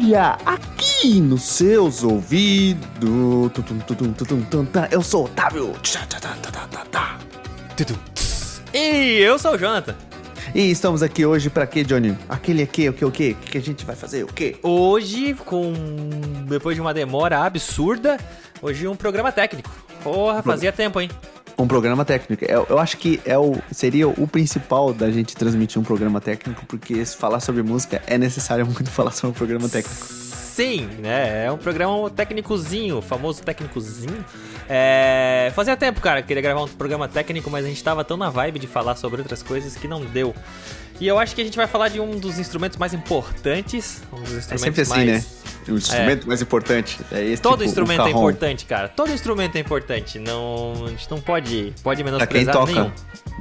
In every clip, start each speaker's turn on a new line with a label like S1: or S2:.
S1: Fúria, aqui nos seus ouvidos. Eu sou o Otávio. Tá, tá, tá, tá.
S2: E eu sou o Jonathan.
S1: E estamos aqui hoje pra quê, Johnny? Aquele aqui, o que, o que? O que a gente vai fazer? O quê?
S2: Hoje, com depois de uma demora absurda, hoje um programa técnico. Porra, fazia tempo, hein?
S1: Um programa técnico. Eu, eu acho que é o, seria o principal da gente transmitir um programa técnico, porque se falar sobre música é necessário muito falar sobre um programa técnico.
S2: Sim, né? É um programa técnicozinho, famoso técnicozinho. É... Fazia tempo, cara, que queria gravar um programa técnico, mas a gente tava tão na vibe de falar sobre outras coisas que não deu. E eu acho que a gente vai falar de um dos instrumentos mais importantes. Um dos instrumentos
S1: É sempre assim,
S2: mais...
S1: né? O instrumento mais importante é esse.
S2: Todo
S1: tipo,
S2: instrumento é importante, cara. Todo instrumento é importante. Não, a gente não pode, pode
S1: Pra quem
S2: menosprezar
S1: toca,
S2: nenhum.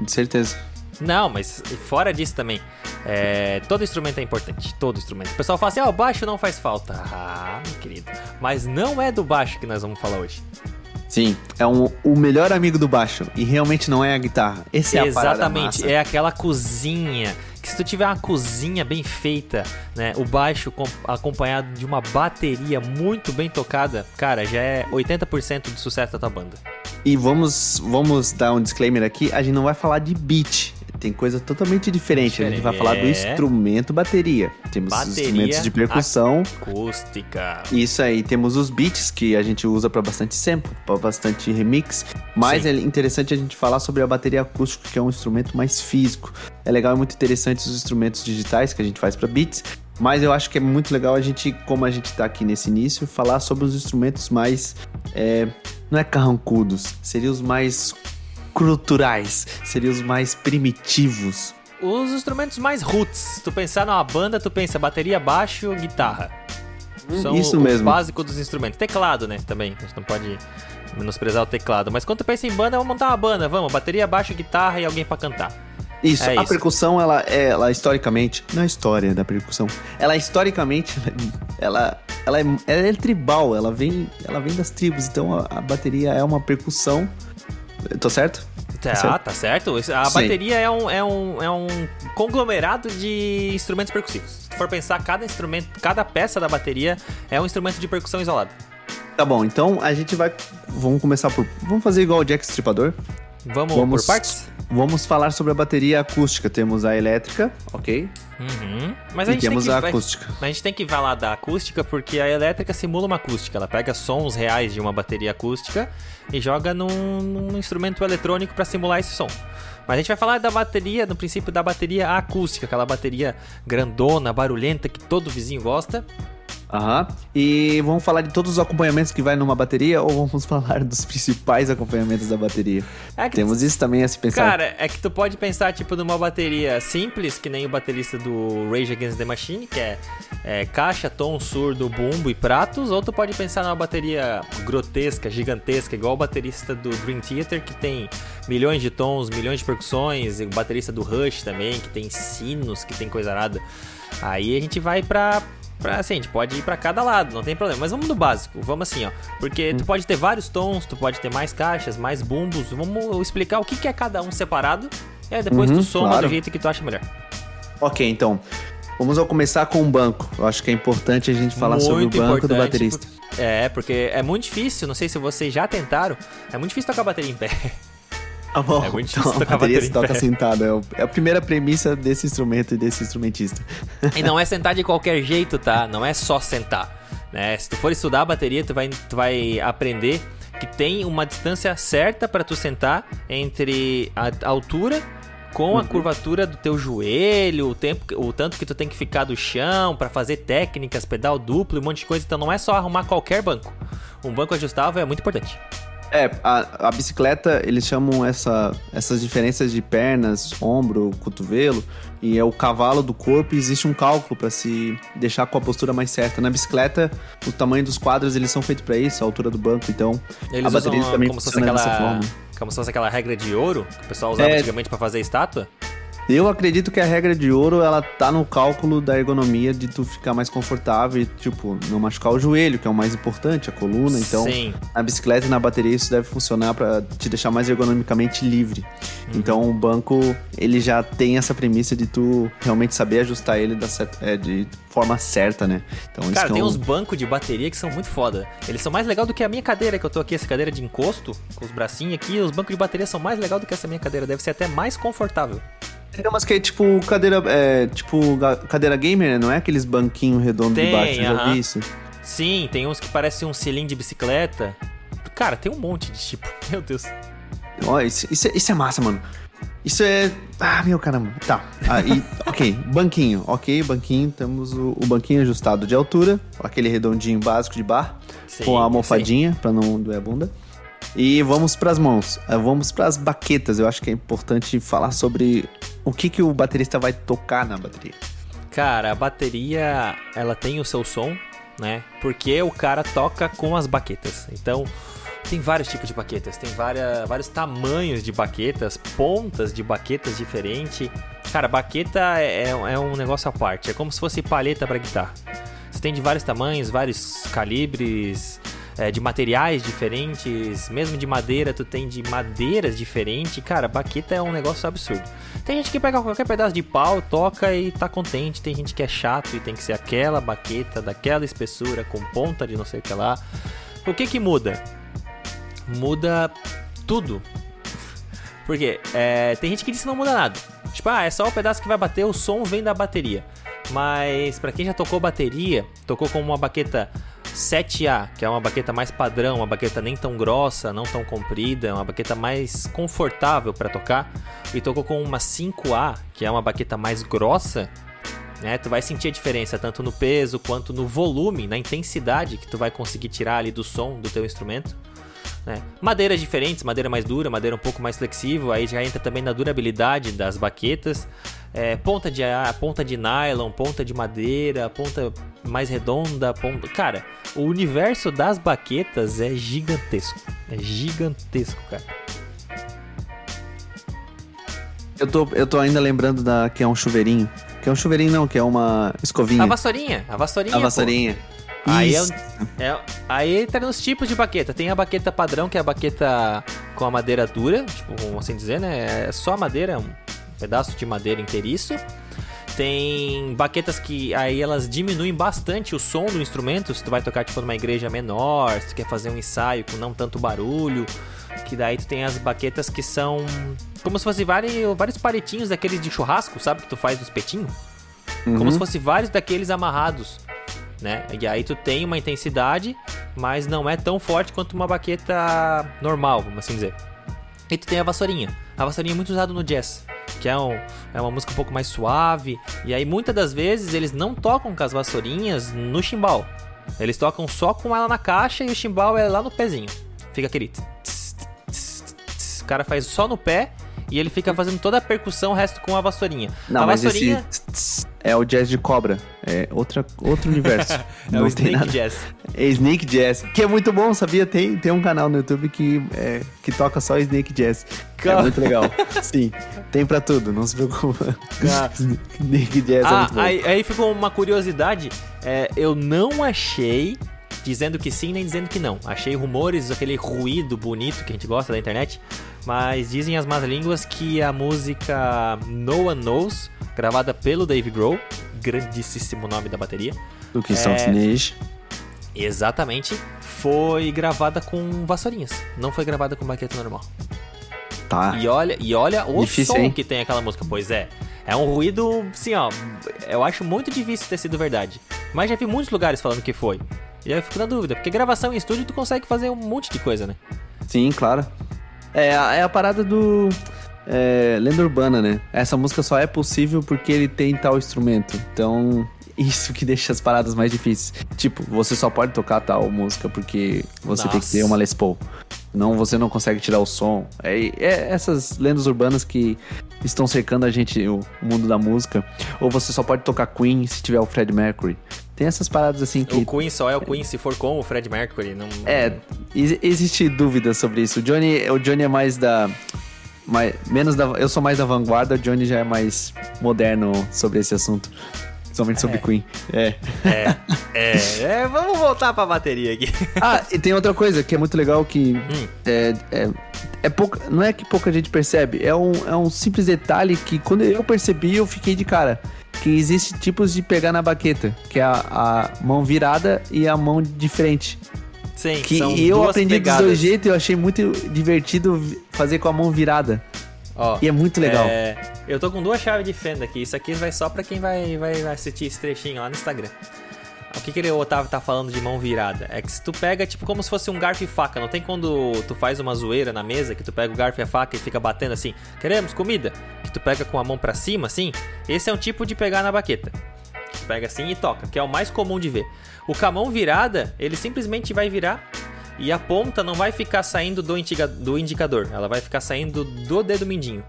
S1: de certeza.
S2: Não, mas fora disso também. é, todo instrumento é importante. Todo instrumento. O pessoal fala assim: ah, o baixo não faz falta. Ah, meu querido. Mas não é do baixo que nós vamos falar hoje.
S1: Sim, é um, o melhor amigo do baixo. E realmente não é a guitarra. Esse é a parada
S2: Exatamente.
S1: massa.
S2: É aquela cozinha. Que se tu tiver uma cozinha bem feita, né? O baixo com- acompanhado de uma bateria muito bem tocada, cara, já é 80% do sucesso da tua banda.
S1: E vamos, vamos dar um disclaimer aqui: a gente não vai falar de beat. Tem coisa totalmente diferente. A gente vai falar do
S2: É.
S1: instrumento bateria. Temos os
S2: Bateria,
S1: instrumentos de percussão.
S2: Acústica.
S1: Isso aí, temos os beats que a gente usa pra bastante sample, pra bastante remix. Mas
S2: Sim.
S1: é interessante a gente falar sobre a bateria acústica, que é um instrumento mais físico. É legal e muito interessante os instrumentos digitais que a gente faz pra beats. Mas eu acho que é muito legal a gente, como a gente tá aqui nesse início, falar sobre os instrumentos mais. é, não é carrancudos, seriam os mais culturais, seriam os mais primitivos.
S2: Os instrumentos mais roots. Se tu pensar numa banda, tu pensa bateria, baixo, guitarra. São
S1: isso
S2: o,
S1: mesmo.
S2: o básico dos instrumentos. Teclado, né? Também. A gente não pode menosprezar o teclado. Mas quando tu pensa em banda, vamos montar uma banda. Vamos, bateria, baixo, guitarra e alguém pra cantar.
S1: Isso,
S2: É
S1: a
S2: isso.
S1: percussão, ela, é- ela historicamente, não é a história da percussão, ela historicamente, ela, ela, é, ela é tribal, ela vem, ela vem das tribos, então a, a bateria é uma percussão, tô certo?
S2: Tá,
S1: certo.
S2: tá certo. A
S1: Sim.
S2: bateria é um, é, um, é um conglomerado de instrumentos percussivos. Se for pensar, cada instrumento, cada peça da bateria é um instrumento de percussão isolado.
S1: Tá bom, então a gente vai, vamos começar por, vamos fazer igual o Jack Stripador,
S2: Vamos,
S1: Vamos-
S2: por partes?
S1: vamos falar sobre a bateria acústica, temos a elétrica, ok?
S2: Uhum. Mas a gente tem
S1: temos
S2: que,
S1: a
S2: vai-
S1: acústica.
S2: Mas a gente tem que falar da acústica porque a elétrica simula uma acústica. Ela pega sons reais de uma bateria acústica e joga num, num instrumento eletrônico para simular esse som. Mas a gente vai falar da bateria, no princípio da bateria acústica, aquela bateria grandona, barulhenta que todo vizinho gosta.
S1: Aham, e vamos falar de todos os acompanhamentos que vai numa bateria ou vamos falar dos principais acompanhamentos da bateria?
S2: É
S1: Temos isso também a se pensar.
S2: Cara, é que tu pode pensar, tipo, numa bateria simples, que nem o baterista do Rage Against the Machine, que é, é caixa, tom, surdo, bumbo e pratos, ou tu pode pensar numa bateria grotesca, gigantesca, igual o baterista do Dream Theater, que tem milhões de tons, milhões de percussões, e o baterista do Rush também, que tem sinos, que tem coisa arada. Aí a gente vai pra... Pra, assim, a gente pode ir pra cada lado, não tem problema. Mas vamos no básico, vamos assim, ó. Porque tu pode ter vários tons, tu pode ter mais caixas, mais bumbos. Vamos explicar o que, que é cada um separado. E aí depois
S1: Uhum,
S2: tu soma
S1: claro.
S2: do jeito que tu acha melhor.
S1: Ok, então. Vamos ao começar com o banco. Eu acho que é importante a gente falar sobre o
S2: Muito
S1: banco do baterista.
S2: por- É, porque é muito difícil, não sei se vocês já tentaram, é muito difícil tocar bateria em pé.
S1: Tá bom.
S2: É muito difícil
S1: então, a
S2: tocar
S1: bateria se toca
S2: pé.
S1: sentado. É É a primeira premissa desse instrumento e desse instrumentista.
S2: E não é sentar de qualquer jeito, tá? Não é só sentar. Né? Se tu for estudar a bateria, tu vai, tu vai aprender que tem uma distância certa para tu sentar entre a altura com a curvatura do teu joelho, o tempo, o tanto que tu tem que ficar do chão para fazer técnicas, pedal duplo, um monte de coisa. Então não é só arrumar qualquer banco. Um banco ajustável é muito importante.
S1: É, a, a bicicleta, eles chamam essa, essas diferenças de pernas, ombro, cotovelo, e é o cavalo do corpo, e existe um cálculo para se deixar com a postura mais certa. Na bicicleta, o tamanho dos quadros, eles são feitos para isso, a altura do banco, então
S2: Eles
S1: a bateria também
S2: como
S1: funciona dessa
S2: aquela
S1: forma.
S2: como se fosse aquela regra de ouro que o pessoal usava
S1: É.
S2: antigamente para fazer estátua.
S1: Eu acredito que a regra de ouro, ela tá no cálculo da ergonomia de tu ficar mais confortável e, tipo, não machucar o joelho, que é o mais importante, a coluna. Então,
S2: Sim.
S1: na bicicleta e na bateria isso deve funcionar para te deixar mais ergonomicamente livre.
S2: Uhum.
S1: Então, o banco, ele já tem essa premissa de tu realmente saber ajustar ele da é, de forma certa, né? Então, isso
S2: Cara,
S1: é
S2: tem
S1: um-
S2: uns bancos de bateria que são muito foda. Eles são mais legal do que a minha cadeira que eu tô aqui, essa cadeira de encosto, com os bracinhos aqui. Os bancos de bateria são mais legal do que essa minha cadeira. Deve ser até mais confortável.
S1: Tem umas que é tipo cadeira, é, tipo cadeira gamer, né? Não é aqueles banquinhos redondos de
S2: Tem,
S1: baixo, eu já
S2: aham.
S1: vi isso.
S2: Sim, tem uns que parecem um cilindro de bicicleta. Cara, tem um monte de tipo. Meu Deus.
S1: Ó, isso, isso, é, isso é massa, mano. Isso é. Ah, meu caramba. Tá. Aí, ok. Banquinho. Ok, banquinho. Temos o, o banquinho ajustado de altura. Aquele redondinho básico de bar.
S2: Sim,
S1: com a almofadinha, pra não doer a bunda. E vamos pras mãos. Ah, Vamos pras baquetas. Eu acho que é importante falar sobre o que, que o baterista vai tocar na bateria.
S2: Cara, a bateria, ela tem o seu som, né? Porque o cara toca com as baquetas. Então, tem vários tipos de baquetas, tem várias, vários tamanhos de baquetas, pontas de baquetas diferentes. Cara, baqueta é, é um negócio à parte, é como se fosse palheta para guitarra. Você tem de vários tamanhos, vários calibres, é, de materiais diferentes, mesmo de madeira, tu tem de madeiras diferentes. Cara, baqueta é um negócio absurdo. Tem gente que pega qualquer pedaço de pau, toca e tá contente. Tem gente que é chato e tem que ser aquela baqueta, daquela espessura, com ponta de não sei o que lá. O que que muda? Muda tudo. Porque é, tem gente que diz que não muda nada. Tipo, ah, é só o pedaço que vai bater, o som vem da bateria. Mas pra quem já tocou bateria, tocou com uma baqueta 7A, que é uma baqueta mais padrão, uma baqueta nem tão grossa, não tão comprida, uma baqueta mais confortável pra tocar, e tocou com uma 5A, que é uma baqueta mais grossa, né? Tu vai sentir a diferença tanto no peso quanto no volume, na intensidade que tu vai conseguir tirar ali do som do teu instrumento. né? Madeiras diferentes, madeira mais dura, madeira um pouco mais flexível, aí já entra também na durabilidade das baquetas. É, ponta de ponta de nylon, ponta de madeira, ponta mais redonda, ponta... cara, o universo das baquetas é gigantesco, é gigantesco, cara.
S1: Eu tô, eu tô ainda lembrando da que é um chuveirinho. Que é um chuveirinho, não, que é uma escovinha.
S2: A vassourinha, a vassourinha.
S1: A vassourinha.
S2: Aí, é, é- aí tá nos tipos de baqueta. Tem a baqueta padrão, que é a baqueta com a madeira dura, tipo, assim dizer, né? É só a madeira, pedaço de madeira inteiriço. Tem baquetas que aí elas diminuem bastante o som do instrumento. Se tu vai tocar tipo numa igreja menor, se tu quer fazer um ensaio com não tanto barulho, que daí tu tem as baquetas que são como se fosse vários, vários palitinhos daqueles de churrasco, sabe? Que tu faz no espetinho. Como
S1: Uhum.
S2: se fosse vários daqueles amarrados, né? E aí tu tem uma intensidade, mas não é tão forte quanto uma baqueta normal, vamos assim dizer. E tu tem a vassourinha. A vassourinha é muito usada no jazz, que é, um, é uma música um pouco mais suave. E aí muitas das vezes eles não tocam com as vassourinhas no chimbal. Eles tocam só com ela na caixa e o chimbal é lá no pezinho. Fica aquele... tss, tss, tss. O cara faz só no pé e ele fica fazendo toda a percussão, o resto com a vassourinha.
S1: Não,
S2: a
S1: mas
S2: vassourinha
S1: esse é o jazz de cobra. É outra, outro universo.
S2: é
S1: Não
S2: o Snake
S1: nada.
S2: Jazz.
S1: É Snake Jazz, que é muito bom, sabia? Tem, tem um canal no YouTube que, é, que toca só Snake Jazz.
S2: Cara.
S1: É muito legal. Sim, tem pra tudo, não se preocupa. Snake Jazz é
S2: Ah,
S1: muito bom.
S2: aí, aí ficou uma curiosidade. É, eu não achei dizendo que sim nem dizendo que não. Achei rumores, aquele ruído bonito que a gente gosta da internet. Mas dizem as más línguas que a música No One Knows, gravada pelo Dave Grohl, grandíssimo nome da bateria,
S1: Do que são
S2: é-
S1: Snake.
S2: exatamente, foi gravada com vassourinhas. Não foi gravada com baqueta normal.
S1: Tá.
S2: E olha, e olha o
S1: Difícil,
S2: som
S1: hein?
S2: que tem aquela música. Pois é. É um ruído, assim, ó. Eu acho muito difícil ter sido verdade. Mas já vi muitos lugares falando que foi. E aí eu fico na dúvida, porque gravação em estúdio tu consegue fazer um monte de coisa, né?
S1: Sim, claro. É, a- é a parada do. É, lenda urbana, né? Essa música só é possível porque ele tem tal instrumento. Então, isso que deixa as paradas mais difíceis. Tipo, você só pode tocar tal música porque você tem que
S2: Nossa.
S1: ter uma Les Paul. Não, você não consegue tirar o som. É, é essas lendas urbanas que estão cercando a gente, o mundo da música. Ou você só pode tocar Queen se tiver o Fred Mercury. Tem essas paradas assim que.
S2: O Queen só é o Queen se for com o Fred Mercury. Não...
S1: É, ex- existe dúvida sobre isso. O Johnny, o Johnny é mais da mais, menos da, eu sou mais da vanguarda, o Johnny já é mais moderno sobre esse assunto. Somente sobre
S2: É.
S1: Queen. É.
S2: É, é, é, vamos voltar pra bateria aqui.
S1: Ah, e tem outra coisa que é muito legal que
S2: Hum.
S1: é, é, é pouca, não é que pouca gente percebe, é um, é um simples detalhe que quando eu percebi eu fiquei de cara. Que existe tipos de pegar na baqueta, que é a, a mão virada e a mão de frente.
S2: Sim,
S1: Que,
S2: são
S1: e eu
S2: duas
S1: aprendi
S2: pegadas.
S1: dos dois jeitos e eu achei muito divertido fazer com a mão virada.
S2: Ó,
S1: E é muito legal.
S2: é, eu tô com duas chaves de fenda aqui. Isso aqui vai só pra quem vai, vai, vai assistir esse trechinho lá no Instagram. O que, que ele, o Otávio tá falando de mão virada? É que se tu pega, tipo, como se fosse um garfo e faca. Não tem quando tu faz uma zoeira na mesa, que tu pega o garfo e a faca e fica batendo assim, queremos comida? Que tu pega com a mão pra cima, assim. Esse é um tipo de pegar na baqueta. Tu pega assim e toca, que é o mais comum de ver. O com a mão virada, ele simplesmente vai virar e a ponta não vai ficar saindo do, do indicador, ela vai ficar saindo do dedo mindinho.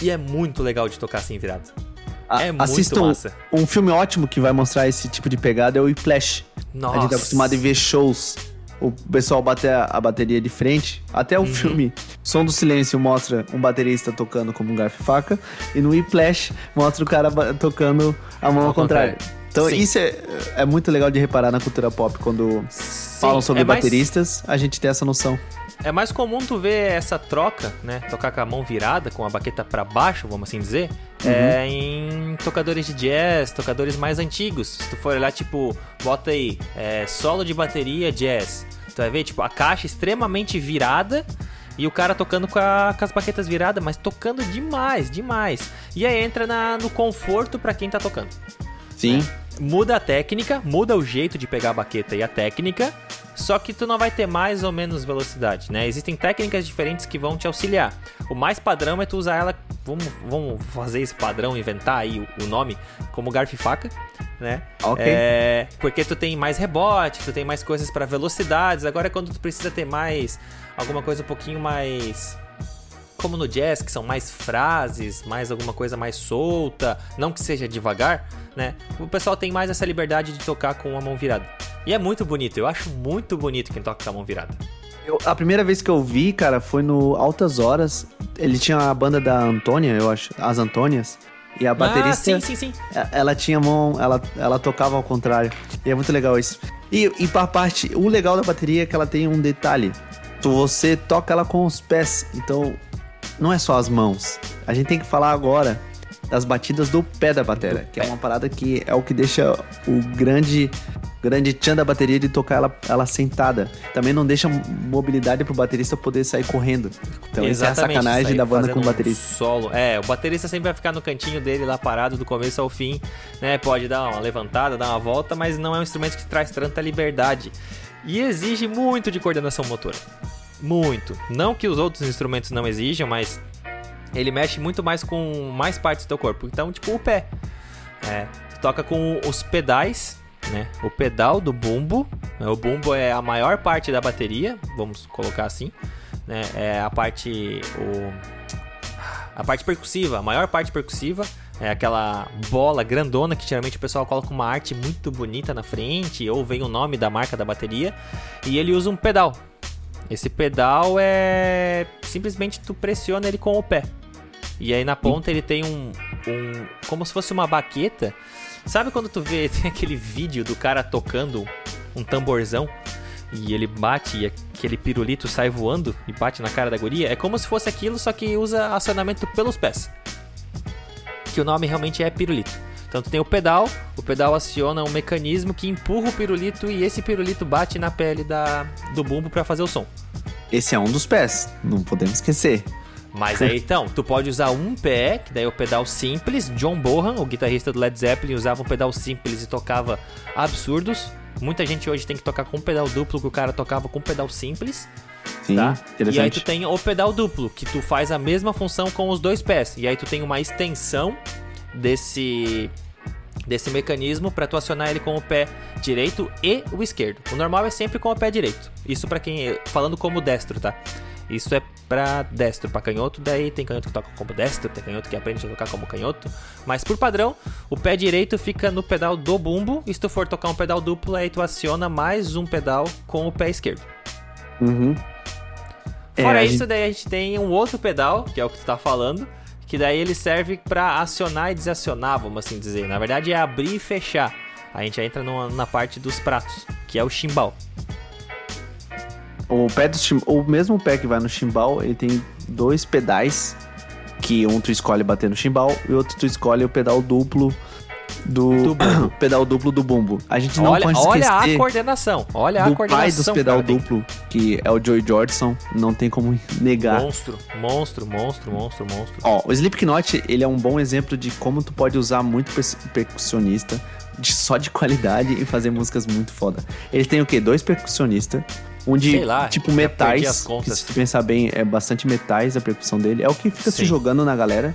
S2: E é muito legal de tocar assim virado.
S1: A-
S2: é muito
S1: assistam
S2: massa.
S1: um filme ótimo que vai mostrar esse tipo de pegada é o Whiplash.
S2: Nossa.
S1: A gente tá acostumado a ver shows. O pessoal bater a, a bateria de frente. Até
S2: Uhum.
S1: o filme Som do Silêncio mostra um baterista tocando como um garfo e faca. E no Whiplash mostra o cara tocando a mão ao,
S2: Ao
S1: contrário.
S2: contrário.
S1: Então
S2: Sim.
S1: isso é, é muito legal de reparar na cultura pop quando
S2: Sim,
S1: falam sobre
S2: é mais-
S1: bateristas, a gente tem essa noção.
S2: É mais comum tu ver essa troca, né? Tocar com a mão virada, com a baqueta pra baixo, vamos assim dizer, é em tocadores de jazz, tocadores mais antigos. Se tu for olhar, tipo, bota aí, é, solo de bateria jazz. Tu vai ver, tipo, a caixa extremamente virada e o cara tocando com, a- com as baquetas viradas, mas tocando demais, demais. E aí entra na- no conforto pra quem tá tocando.
S1: Sim.
S2: Muda a técnica, muda o jeito de pegar a baqueta e a técnica, só que tu não vai ter mais ou menos velocidade, né? Existem técnicas diferentes que vão te auxiliar. O mais padrão é tu usar ela, vamos, vamos fazer esse padrão, inventar aí o, o nome, como garfo e faca, né?
S1: Ok.
S2: É, porque tu tem mais rebote, tu tem mais coisas para velocidades. Agora é quando tu precisa ter mais alguma coisa um pouquinho mais como no jazz, que são mais frases, mais alguma coisa mais solta, não que seja devagar, né? O pessoal tem mais essa liberdade de tocar com a mão virada. E é muito bonito, eu acho muito bonito quem toca com a mão virada.
S1: Eu- a primeira vez que eu vi, cara, foi no Altas Horas. Ele tinha a banda da Antônia, eu acho, as Antônias. E a baterista.
S2: Ah, sim, sim, sim.
S1: É, Ela tinha mão, ela, ela tocava ao contrário. E é muito legal isso. E, e pra parte, o legal da bateria é que ela tem um detalhe. Você toca ela com os pés, então não é só as mãos. A gente tem que falar agora das batidas do pé da bateria, que é uma parada que é o que deixa o grande grande tchan da bateria de tocar ela, ela sentada. Também não deixa mobilidade pro baterista poder sair correndo. Então essa é a sacanagem da banda com o
S2: um
S1: baterista.
S2: Solo. É, o baterista sempre vai ficar no cantinho dele lá parado do começo ao fim, né? Pode dar uma levantada, dar uma volta, mas não é um instrumento que traz tanta liberdade. E exige muito de coordenação motora. Muito. Não que os outros instrumentos não exijam, mas ele mexe muito mais com mais partes do teu corpo. Então, tipo, o pé. É, tu toca com os pedais, né? O pedal do bumbo. né? O bumbo é a maior parte da bateria, vamos colocar assim. Né? É a parte. O, a parte percussiva, a maior parte percussiva. É aquela bola grandona que geralmente o pessoal coloca uma arte muito bonita na frente, ou vem o nome da marca da bateria. E ele usa um pedal. Esse pedal é. Simplesmente tu pressiona ele com o pé. E aí na ponta ele tem um, um. Como se fosse uma baqueta. Sabe quando tu vê tem aquele vídeo do cara tocando um tamborzão e ele bate e aquele pirulito sai voando e bate na cara da guria? É como se fosse aquilo, só que usa acionamento pelos pés. Que o nome realmente é pirulito. Então tu tem o pedal, o pedal aciona um mecanismo que empurra o pirulito e esse pirulito bate na pele da, do bumbo para fazer o som.
S1: Esse é um dos pés, não podemos esquecer.
S2: Mas aí então, tu pode usar um pé, que daí é o pedal simples. John Bonham, o guitarrista do Led Zeppelin, usava um pedal simples e tocava absurdos. Muita gente hoje tem que tocar com um pedal duplo, que o cara tocava com um pedal simples.
S1: Sim,
S2: tá? E aí tu tem o pedal duplo, que tu faz a mesma função com os dois pés. E aí tu tem uma extensão desse desse mecanismo para tu acionar ele com o pé direito e o esquerdo. O normal é sempre com o pé direito. Isso para quem falando como destro, tá? Isso é para destro, para canhoto, daí tem canhoto que toca como destro, tem canhoto que aprende a tocar como canhoto, mas por padrão, o pé direito fica no pedal do bumbo, e se tu for tocar um pedal duplo, aí tu aciona mais um pedal com o pé esquerdo.
S1: Uhum.
S2: É, Fora isso, gente... daí a gente tem um outro pedal, que é o que tu tá falando, que daí ele serve para acionar e desacionar, vamos assim dizer. Na verdade é abrir e fechar. A gente entra numa, na parte dos pratos, que é o chimbal.
S1: O pé do o mesmo pé que vai no chimbal, ele tem dois pedais que um tu escolhe bater no chimbal e outro tu escolhe o pedal duplo do, do pedal duplo do bumbo. A gente não
S2: olha,
S1: pode
S2: esquecer Olha a coordenação, olha a coordenação.
S1: pai dos pedal duplo, que é o Joey Jordison, não tem como negar.
S2: Monstro, monstro, monstro, monstro, monstro.
S1: Ó, o Slipknot, ele é um bom exemplo de como tu pode usar muito percussionista de, só de qualidade e fazer músicas muito foda. Ele tem o quê? Dois percussionistas, um de lá, tipo metais, que se tu pensar bem, é bastante metais a percussão dele. É o que fica Sim. se jogando na galera.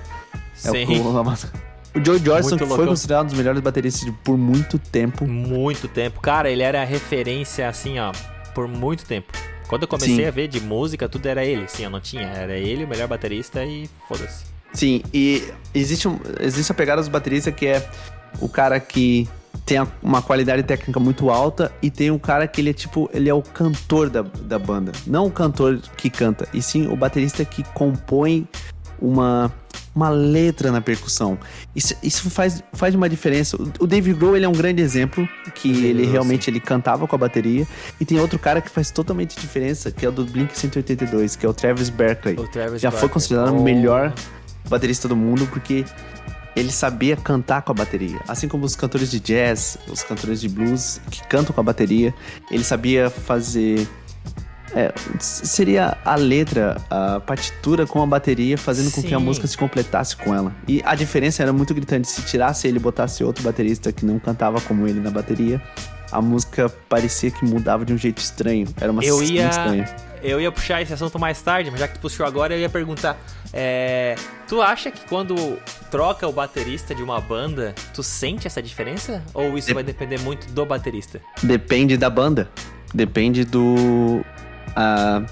S1: É Sim. o O Joe Johnson foi considerado um dos melhores bateristas por muito tempo.
S2: Muito tempo. Cara, ele era referência, assim, ó, por muito tempo. Quando eu comecei Sim. a ver de música, tudo era ele. Sim, eu não tinha. Era ele, o melhor baterista e foda-se.
S1: Sim, e existe, um, existe a pegada dos bateristas que é o cara que tem uma qualidade técnica muito alta e tem um cara que ele é tipo, ele é o cantor da, da banda. Não o cantor que canta, e sim o baterista que compõe uma uma letra na percussão. Isso, isso faz, faz uma diferença. O Dave Grohl, ele é um grande exemplo, que ele realmente ele cantava com a bateria. E tem outro cara que faz totalmente diferença, que é o do Blink-182, que é o Travis Berkeley. O Travis Já Barkley. foi considerado oh. o melhor baterista do mundo, porque ele sabia cantar com a bateria. Assim como os cantores de jazz, os cantores de blues que cantam com a bateria, ele sabia fazer é, seria a letra, a partitura com a bateria, fazendo com que a música se completasse com ela. E a diferença era muito gritante. Se tirasse ele e botasse outro baterista que não cantava como ele na bateria, a música parecia que mudava de um jeito estranho. Era uma
S2: eu ia, estranha. Eu ia puxar esse assunto mais tarde, mas já que tu puxou agora, eu ia perguntar: é, tu acha que quando troca o baterista de uma banda, tu sente essa diferença? Ou isso Dep vai depender muito do baterista?
S1: Depende da banda. Depende do Uh,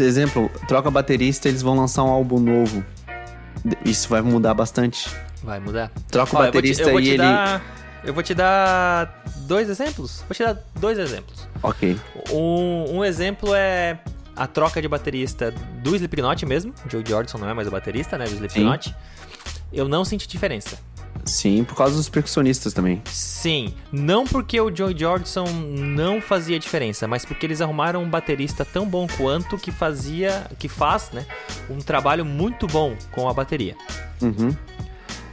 S1: exemplo, troca baterista, eles vão lançar um álbum novo. Isso vai mudar bastante.
S2: Vai mudar.
S1: Troca o baterista
S2: te,
S1: eu
S2: vou te dar, Eu vou te dar dois exemplos. Vou te dar dois exemplos.
S1: Ok.
S2: Um, um exemplo é a troca de baterista do Slipknot mesmo. Joe Jordison não é mais o baterista, né? Do Slipknot. Sim. Eu não senti diferença.
S1: Sim, por causa dos percussionistas também.
S2: Sim, não porque o Joey Jordison não fazia diferença, mas porque eles arrumaram um baterista tão bom quanto que fazia, que faz, né, um trabalho muito bom com a bateria.
S1: Uhum.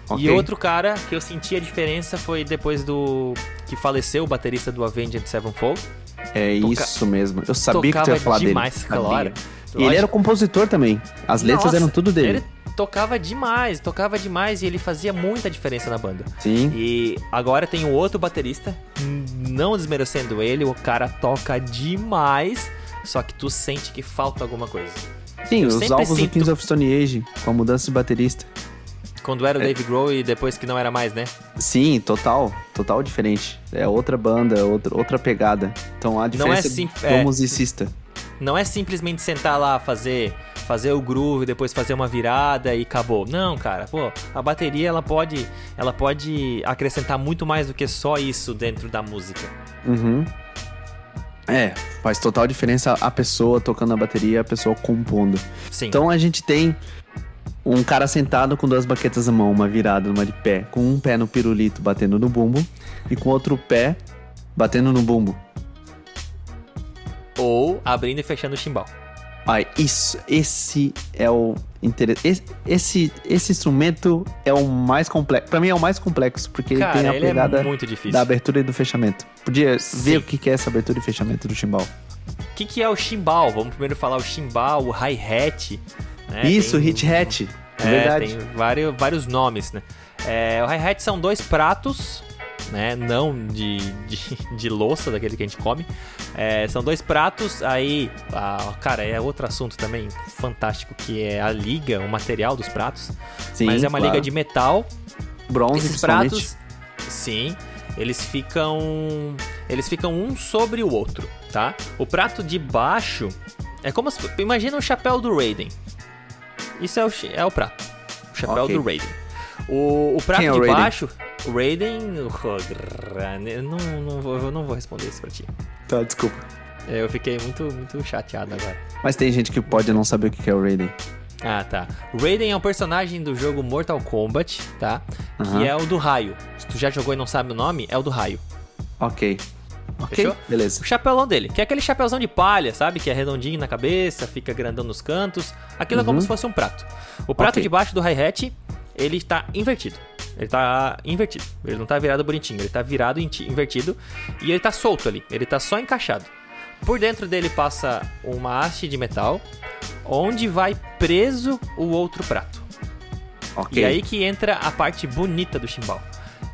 S2: Okay. E outro cara que eu senti a diferença foi depois do que faleceu o baterista do Avenged Sevenfold.
S1: É Toca... isso mesmo. Eu sabia que tu ia falar
S2: demais,
S1: dele.
S2: Claro.
S1: E ele era o compositor também. As letras Nossa, eram tudo dele.
S2: Ele tocava demais, tocava demais e ele fazia muita diferença na banda.
S1: Sim.
S2: E agora tem um outro baterista, não desmerecendo ele, o cara toca demais, só que tu sente que falta alguma coisa.
S1: Sim, Eu os álbuns sinto... do Kings of Stone Age, com a mudança de baterista.
S2: Quando era o é. Dave Grohl e depois que não era mais, né?
S1: Sim, total. Total diferente. É outra banda, outra, outra pegada. Então a diferença não é, sim, é do musicista.
S2: Não é simplesmente sentar lá, fazer fazer o groove, depois fazer uma virada e acabou. Não, cara, pô, a bateria ela pode, ela pode acrescentar muito mais do que só isso dentro da música.
S1: Uhum. É, faz total diferença a pessoa tocando a bateria, a pessoa compondo.
S2: Sim.
S1: Então a gente tem um cara sentado com duas baquetas na mão, uma virada, uma de pé, com um pé no pirulito batendo no bumbo e com outro pé batendo no bumbo.
S2: Ou abrindo e fechando o chimbal.
S1: Ai, isso, esse é o esse, esse, esse instrumento é o mais complexo. Pra mim é o mais complexo, porque
S2: Cara,
S1: ele tem a
S2: ele
S1: é pegada
S2: é muito difícil.
S1: da abertura e do fechamento. Podia Sim. ver o que é essa abertura e fechamento do chimbal.
S2: O que, que é o chimbal? Vamos primeiro falar o chimbal, o hi-hat.
S1: Né? Isso, tem... hit-hat. É, verdade.
S2: Tem vários, vários nomes, né? É, o hi-hat são dois pratos né? Não de, de, de louça, daquele que a gente come. É, são dois pratos, aí, ah, cara, é outro assunto também fantástico, que é a liga, o material dos pratos. Sim, Mas é uma claro. liga de metal.
S1: Bronze,
S2: Esses pratos, sim, eles ficam eles ficam um sobre o outro, tá? O prato de baixo é como se, imagina o chapéu do Raiden. Isso é o, é o prato. O chapéu okay. do Raiden. O, o prato é de Raiden? baixo o Raiden. Eu não, não, vou, eu não vou responder isso pra ti.
S1: Tá, desculpa.
S2: Eu fiquei muito, muito chateado agora.
S1: Mas tem gente que pode não saber o que é o Raiden.
S2: Ah, tá. Raiden é um personagem do jogo Mortal Kombat, tá? Que é o do raio. Se tu já jogou e não sabe o nome, é o do raio.
S1: Ok. Ok,
S2: Fechou?
S1: beleza.
S2: O chapéuzão dele, que é aquele chapéuzão de palha, sabe? Que é redondinho na cabeça, fica grandão nos cantos. Aquilo é como
S1: Uhum.
S2: se fosse um prato. O prato
S1: Ok.
S2: de baixo do hi-hat, ele tá invertido. Ele tá invertido. Ele não tá virado bonitinho, ele tá virado invertido e ele tá solto ali. Ele tá só encaixado. Por dentro dele passa uma haste de metal, onde vai preso o outro prato. E aí que entra a parte bonita do chimbal.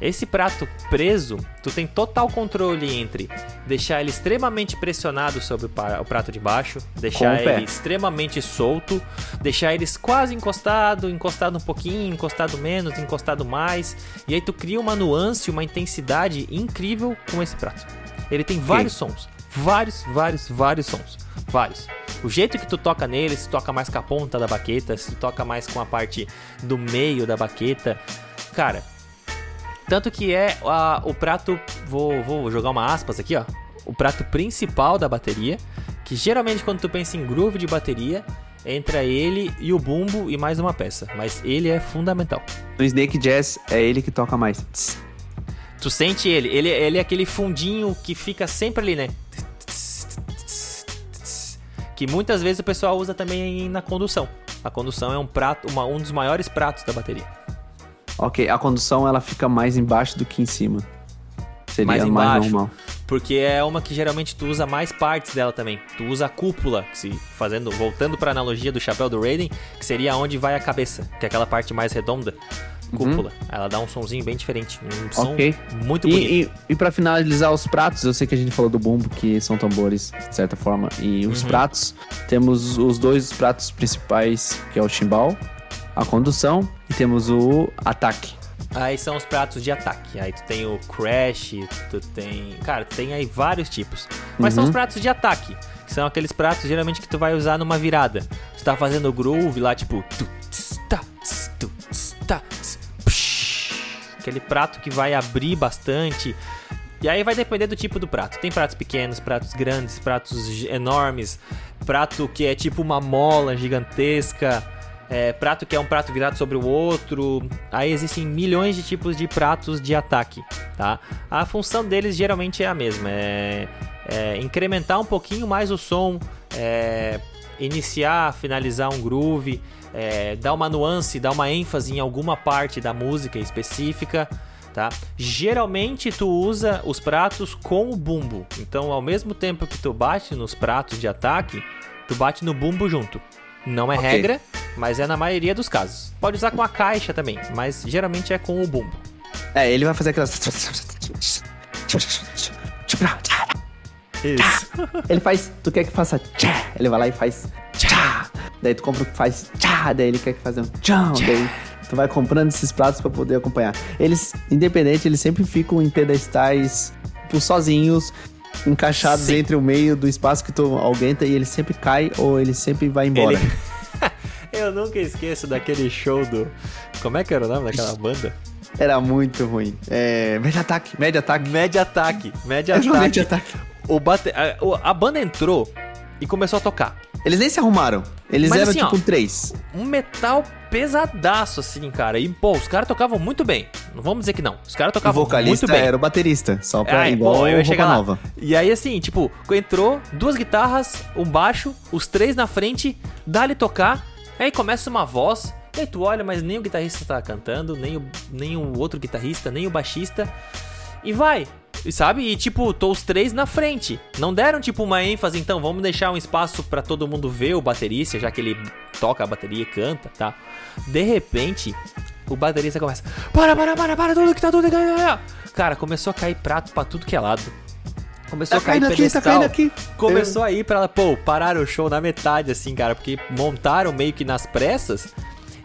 S2: Esse prato preso, tu tem total controle entre deixar ele extremamente pressionado sobre o, prato de baixo, deixar ele extremamente solto, deixar eles quase encostado, encostado um pouquinho, encostado menos, encostado mais, e aí tu cria uma nuance, uma intensidade incrível com esse prato. Ele tem vários sons, vários, vários, vários sons, vários. O jeito que tu toca nele, se tu toca mais com a ponta da baqueta, se tu toca mais com a parte do meio da baqueta, cara, tanto que é a- o prato. Vou, vou jogar uma aspas aqui, ó. O prato principal da bateria. Que geralmente quando tu pensa em groove de bateria, entra ele e o bumbo e mais uma peça. Mas ele é fundamental.
S1: No Snake Jazz é ele que toca mais. Tss.
S2: Tu sente ele, ele, ele é aquele fundinho que fica sempre ali, né? Que muitas vezes o pessoal usa também na condução. A condução é um prato, uma- um dos maiores pratos da bateria.
S1: Ok, a condução ela fica mais embaixo do que em cima. Seria
S2: Mais
S1: mais,
S2: embaixo.
S1: normal.
S2: Porque é uma que geralmente tu usa mais partes dela também. Tu usa a cúpula, se fazendo, voltando pra analogia do chapéu do Raiden, que seria onde vai a cabeça, que é aquela parte mais redonda. Cúpula. Ela dá um sonzinho bem diferente, um som
S1: Uhum. Ok.
S2: muito bonito.
S1: E, e, e para finalizar os pratos, eu sei que a gente falou do bumbo, que são tambores, de certa forma. E os
S2: Uhum.
S1: pratos, temos os dois pratos principais, que é o chimbal, a condução, e temos o ataque.
S2: Aí são os pratos de ataque. Aí tu tem o crash, tu tem. Cara, tu tem aí vários tipos. Mas são
S1: Uhum.
S2: os pratos de ataque. Que são aqueles pratos geralmente que tu vai usar numa virada. Tu tá fazendo groove lá, tipo. Aquele prato que vai abrir bastante. E aí vai depender do tipo do prato. Tem pratos pequenos, pratos grandes, pratos enormes, prato que é tipo uma mola gigantesca, é, prato que é um prato virado sobre o outro. Aí existem milhões de tipos de pratos de ataque, tá? A função deles geralmente é a mesma, é, é incrementar um pouquinho mais o som, é, iniciar, finalizar um groove, é, dar uma nuance, dar uma ênfase em alguma parte da música específica tá? Geralmente tu usa os pratos com o bumbo. Então, ao mesmo tempo que tu bate nos pratos de ataque, tu bate no bumbo junto. Não é
S1: Ok.
S2: regra, mas é na maioria dos casos. Pode usar com a caixa também, mas geralmente é com o bumbo.
S1: É, ele vai fazer aquelas.
S2: Isso.
S1: Ele faz. Tu quer que faça tchá, ele vai lá e faz tchá. Daí tu compra o que faz tchá, daí ele quer que faça um tchau. Daí tu vai comprando esses pratos pra poder acompanhar. Eles, independente, eles sempre ficam em pedestais tipo, sozinhos, encaixados
S2: Sim.
S1: entre o meio do espaço que tu aguenta e ele sempre cai ou ele sempre vai embora.
S2: Ele- Eu nunca esqueço daquele show do. Como é que era o nome daquela banda?
S1: Era muito ruim. É. Média ataque, média ataque.
S2: Média Ataque. Média Ataque.
S1: ataque.
S2: O bate... a, a banda entrou e começou a tocar.
S1: Eles nem se arrumaram. Eles
S2: Mas
S1: eram
S2: assim,
S1: tipo
S2: ó,
S1: três.
S2: um metal pesadaço, assim, cara. E, pô, os caras tocavam muito bem. Não vamos dizer que não. Os caras
S1: O
S2: tocavam
S1: vocalista
S2: muito bem.
S1: era o baterista, só pra
S2: Ai,
S1: igual
S2: pô, eu ia chegar lá.
S1: nova.
S2: E aí, assim, tipo, entrou, duas guitarras, um baixo, os três na frente, dá-lhe tocar, aí começa uma voz, e aí tu olha, mas nem o guitarrista tá cantando, nem o, nem o outro guitarrista, nem o baixista, e vai. E sabe? E tipo, tô os três na frente. Não deram tipo uma ênfase, então vamos deixar um espaço pra todo mundo ver o baterista, já que ele toca a bateria e canta, tá? De repente, o baterista começa: Para, para, para, para, tudo que tá tudo. Cara, começou a cair prato pra tudo que é lado. Começou
S1: Tá
S2: a cair
S1: caindo aqui, tá
S2: pedestal.
S1: caindo aqui.
S2: Começou a ir pra ela, pô, pararam o show na metade, assim, cara, porque montaram meio que nas pressas.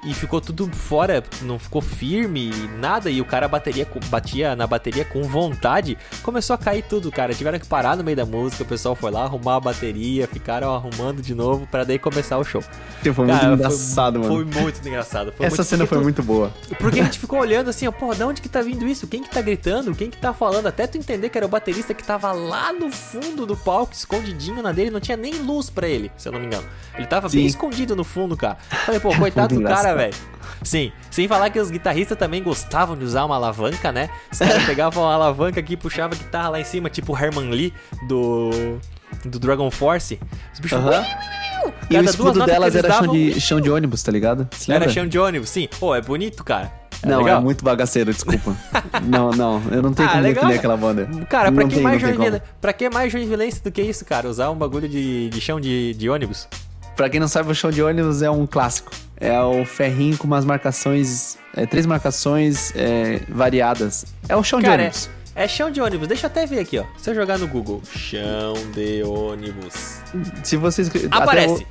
S2: E ficou tudo fora, não ficou firme, nada, e o cara bateria, batia na bateria com vontade, começou a cair tudo, cara. Tiveram que parar no meio da música, o pessoal foi lá arrumar a bateria, ficaram arrumando de novo para daí começar o show.
S1: Foi cara, muito engraçado,
S2: foi,
S1: mano.
S2: Foi muito engraçado. Foi
S1: Essa
S2: muito...
S1: cena foi muito boa.
S2: Porque a gente ficou olhando assim, ó, porra, de onde que tá vindo isso? Quem que tá gritando? Quem que tá falando? Até tu entender que era o baterista que tava lá no fundo do palco, escondidinho na dele, não tinha nem luz para ele, se eu não me engano. Ele tava Sim. bem escondido no fundo, cara. Falei, pô, coitado do cara, velho. Sim, sem falar que os guitarristas também gostavam de usar uma alavanca, né? Os caras pegavam uma alavanca aqui e puxavam a guitarra lá em cima, tipo o Herman Lee do, do Dragon Force. Os bichos.
S1: Uhum. E o escudo delas era davam... chão, de, chão de ônibus, tá ligado?
S2: Era chão de ônibus, sim. Pô, é bonito, cara.
S1: É não, legal? é muito bagaceiro, desculpa. não, não, eu não tenho ah, como defender aquela banda.
S2: Cara, pra que, mais Joinville... pra que mais Joinvilense do que isso, cara? Usar um bagulho de, de chão de, de ônibus?
S1: Pra quem não sabe, o chão de ônibus é um clássico. É o ferrinho com umas marcações, é, três marcações é, variadas. É o chão cara, de ônibus.
S2: É, é chão de ônibus. Deixa eu até ver aqui, ó. Se eu jogar no Google, chão de ônibus.
S1: Se vocês...
S2: Aparece. O...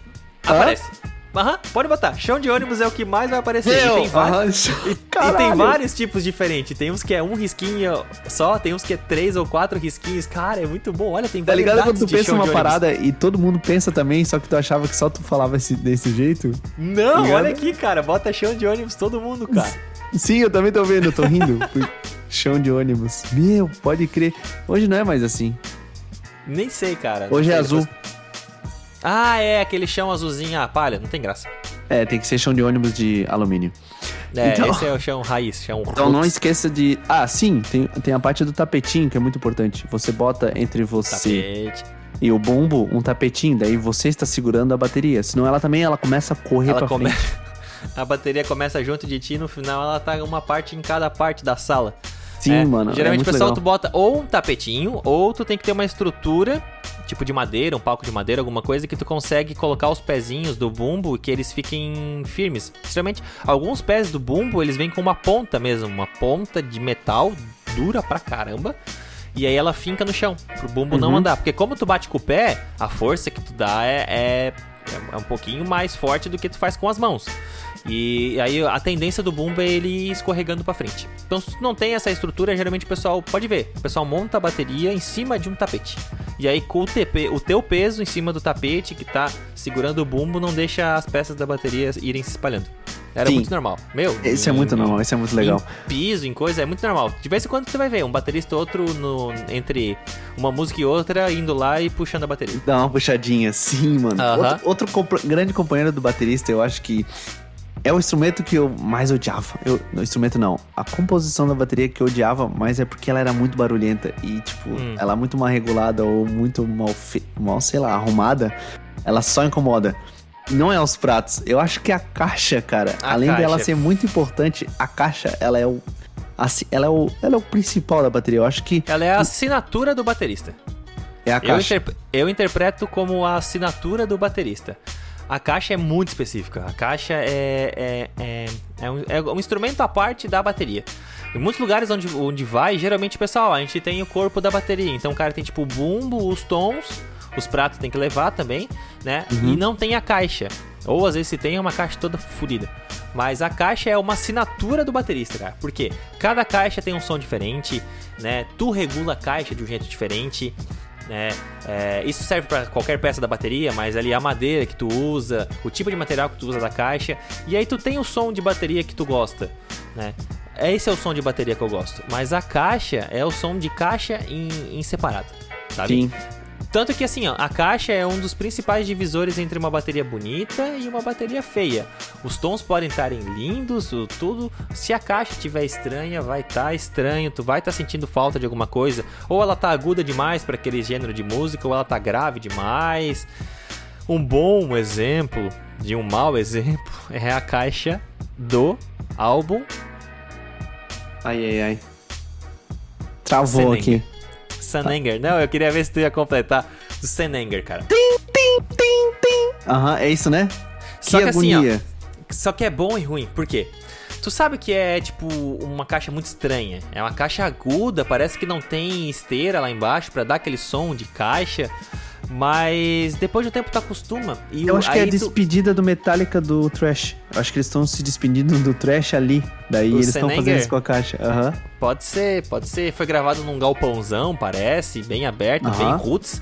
S2: Aparece. Aham, pode botar. Chão de ônibus é o que mais vai aparecer. E, tem vários, e, e, tem vários tipos diferentes. Tem uns que é um risquinho só, tem uns que é três ou quatro risquinhos. Cara, é muito bom. Olha, tem
S1: Tá ligado quando tu pensa uma parada e todo mundo pensa também, só que tu achava que só tu falava esse, desse jeito?
S2: Não, tá olha aqui, cara. Bota chão de ônibus todo mundo, cara.
S1: Sim, eu também tô vendo, eu tô rindo. chão de ônibus. Meu, pode crer. Hoje não é mais assim.
S2: Nem sei, cara.
S1: Hoje é azul.
S2: Ah, é, aquele chão azulzinho, ah, palha, não tem graça.
S1: É, tem que ser chão de ônibus de alumínio.
S2: É, então, esse é o chão raiz, chão
S1: Então roots. não esqueça de... Ah, sim, tem, tem a parte do tapetinho, que é muito importante. Você bota entre você... Tapete. E o bumbo, um tapetinho, daí você está segurando a bateria. Senão ela também ela começa a correr ela pra come... frente.
S2: a bateria começa junto de ti, no final ela tá uma parte em cada parte da sala.
S1: Sim, é, mano.
S2: Geralmente
S1: é
S2: o pessoal
S1: legal.
S2: tu bota ou um tapetinho, ou tu tem que ter uma estrutura, tipo de madeira, um palco de madeira, alguma coisa, que tu consegue colocar os pezinhos do bumbo e que eles fiquem firmes. Geralmente, alguns pés do bumbo, eles vêm com uma ponta mesmo, uma ponta de metal dura pra caramba. E aí ela finca no chão, pro bumbo uhum. não andar. Porque como tu bate com o pé, a força que tu dá é, é, é um pouquinho mais forte do que tu faz com as mãos. E aí a tendência do bumbo é ele escorregando para frente. Então se não tem essa estrutura, geralmente o pessoal pode ver, o pessoal monta a bateria em cima de um tapete. E aí com o, TP, o teu peso em cima do tapete que tá segurando o bumbo não deixa as peças da bateria irem se espalhando. Era Sim. muito normal. Meu.
S1: Esse é muito normal, esse é muito legal.
S2: Em piso, em coisa, é muito normal. De vez em quando você vai ver um baterista outro no, entre uma música e outra indo lá e puxando a bateria.
S1: Dá uma puxadinha, sim, mano. Uh -huh. Outro, outro grande companheiro do baterista, eu acho que é o instrumento que eu mais odiava. Eu, o instrumento não. A composição da bateria que eu odiava, mas é porque ela era muito barulhenta. E, tipo, hum. ela é muito mal regulada ou muito mal, fe... mal, sei lá, arrumada. Ela só incomoda. Não é os pratos. Eu acho que a caixa, cara, a além caixa. dela ser muito importante, a caixa, ela é o. Ela é o, ela é o principal da bateria. Eu acho que.
S2: Ela é a assinatura do baterista.
S1: É a caixa.
S2: Eu, interp eu interpreto como a assinatura do baterista. A caixa é muito específica. A caixa é, é, é, é, um, é um instrumento à parte da bateria. Em muitos lugares onde, onde vai, geralmente, pessoal, a gente tem o corpo da bateria. Então o cara tem tipo o bumbo, os tons, os pratos tem que levar também, né? Uhum. E não tem a caixa. Ou às vezes se tem é uma caixa toda fodida. Mas a caixa é uma assinatura do baterista, cara. Porque cada caixa tem um som diferente, né? Tu regula a caixa de um jeito diferente. Né? É, isso serve para qualquer peça da bateria, mas ali a madeira que tu usa, o tipo de material que tu usa da caixa, e aí tu tem o som de bateria que tu gosta, né? Esse é o som de bateria que eu gosto, mas a caixa é o som de caixa em, em separado, sabe? Sim. Tanto que assim, ó, a caixa é um dos principais divisores entre uma bateria bonita e uma bateria feia. Os tons podem estarem lindos, tudo. Se a caixa estiver estranha, vai estar tá estranho, tu vai estar tá sentindo falta de alguma coisa. Ou ela tá aguda demais para aquele gênero de música, ou ela tá grave demais. Um bom exemplo de um mau exemplo é a caixa do álbum.
S1: Ai ai ai. Travou aqui.
S2: Senenger. Não, eu queria ver se tu ia completar do Senenger, cara.
S1: Tim, tim, tim, tim. Aham, é isso, né?
S2: Só que, que agonia. Assim, ó, só que é bom e ruim. Por quê? Tu sabe que é tipo uma caixa muito estranha. É uma caixa aguda, parece que não tem esteira lá embaixo para dar aquele som de caixa. Mas depois do tempo tu acostuma. E
S1: Eu acho que é a
S2: aí tu-
S1: despedida do Metallica do Thrash. Eu acho que eles estão se despedindo do Thrash ali. Daí
S2: O
S1: eles estão fazendo isso com a caixa. Aham.
S2: Pode ser, pode ser. Foi gravado num galpãozão, parece, bem aberto,
S1: Aham.
S2: bem roots.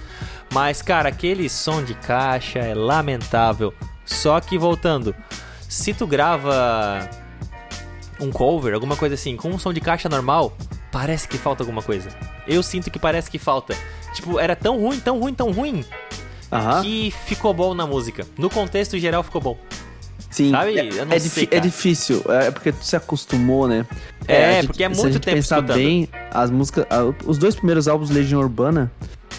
S2: Mas, cara, aquele som de caixa é lamentável. Só que, voltando, se tu grava um cover, alguma coisa assim, com um som de caixa normal, parece que falta alguma coisa. Eu sinto que parece que falta. Tipo, era tão ruim, tão ruim, tão ruim,
S1: Aham.
S2: que ficou bom na música. No contexto geral ficou bom.
S1: Sim.
S2: Sabe?
S1: É,
S2: Eu não
S1: é,
S2: sei,
S1: é difícil. É porque tu se acostumou, né?
S2: É,
S1: gente-
S2: porque é
S1: se
S2: muito
S1: a gente
S2: tempo
S1: pensar
S2: escutando.
S1: bem, as músicas. os dois primeiros álbuns Legião Urbana.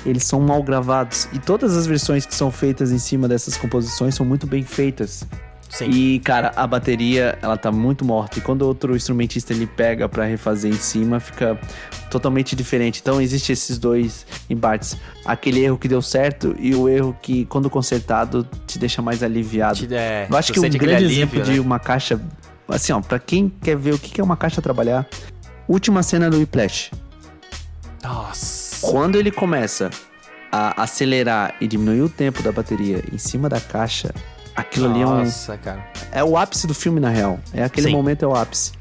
S1: Eles são mal gravados. E todas as versões que são feitas em cima dessas composições são muito bem feitas.
S2: Sim.
S1: E, cara, a bateria, ela tá muito morta. E quando outro instrumentista ele pega pra refazer em cima, fica totalmente diferente. Então, existe esses dois embates. Aquele erro que deu certo e o erro que, quando consertado, te deixa mais aliviado.
S2: Te- é,
S1: Eu acho que um grande
S2: alívio,
S1: exemplo
S2: né?
S1: de uma caixa... Assim, ó, pra quem quer ver o que que é uma caixa trabalhar... Última cena do Whiplash.
S2: Nossa.
S1: Quando ele começa a acelerar e diminuir o tempo da bateria em cima da caixa... Aquilo ali é um,
S2: Nossa, cara.
S1: é o ápice do filme, na real. É aquele
S2: Sim.
S1: momento, é o ápice.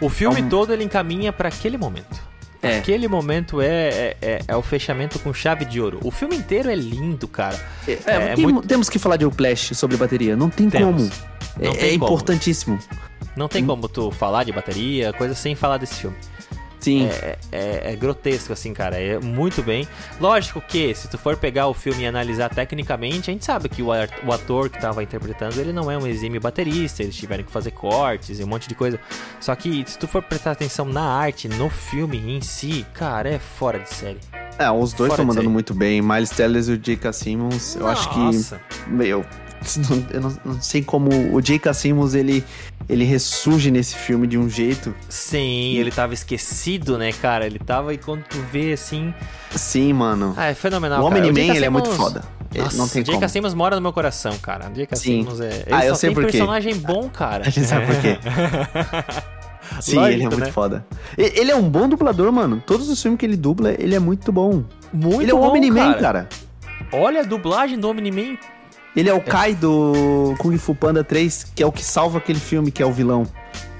S2: O filme
S1: É um-
S2: todo ele encaminha pra aquele momento.
S1: É.
S2: Aquele momento é, é, é- é o fechamento com chave de ouro. O filme inteiro é lindo, cara.
S1: É,
S2: É
S1: tem-
S2: muito-
S1: Temos que falar de Whiplash sobre bateria. Não tem
S2: Temos.
S1: como.
S2: Não
S1: é
S2: tem
S1: é
S2: como.
S1: importantíssimo.
S2: Não
S1: Hum.
S2: tem como tu falar de bateria, coisa sem falar desse filme.
S1: Sim.
S2: É, é- é grotesco, assim, cara. É muito bem. Lógico que, se tu for pegar o filme e analisar tecnicamente, a gente sabe que o o ator que tava interpretando, ele não é um exímio baterista, eles tiveram que fazer cortes e um monte de coisa. Só que, se tu for prestar atenção na arte, no filme em si, cara, é fora de série.
S1: É, os dois estão mandando
S2: série.
S1: muito bem. Miles Teller e o J.K. Simmons, eu acho que.
S2: Nossa.
S1: Meu. Eu não, não sei como o J.K. Simmons ele, ele ressurge nesse filme de um jeito.
S2: Sim, ele tava esquecido, né, cara? Ele tava e quando tu vê assim.
S1: Sim, mano.
S2: Ah, é fenomenal.
S1: o
S2: J.K.
S1: ele é muito foda.
S2: Nossa,
S1: não tem
S2: o J.K. Simmons mora no meu coração, cara. O J.K.
S1: Sim.
S2: Simmons é. Ele
S1: Ah, eu
S2: só
S1: sei
S2: tem
S1: por quê.
S2: personagem bom, cara.
S1: A gente sabe por quê. Sim,
S2: Lógico,
S1: ele é muito
S2: né?
S1: foda. Ele é um bom dublador, mano. Todos os filmes que ele dubla, ele é muito bom.
S2: Muito
S1: ele é o
S2: bom,
S1: Omni-Man,
S2: cara.
S1: cara.
S2: Olha a dublagem do Omni-Man.
S1: Ele é o Kai do Kung Fu Panda 3, que é o que salva aquele filme, que é o vilão.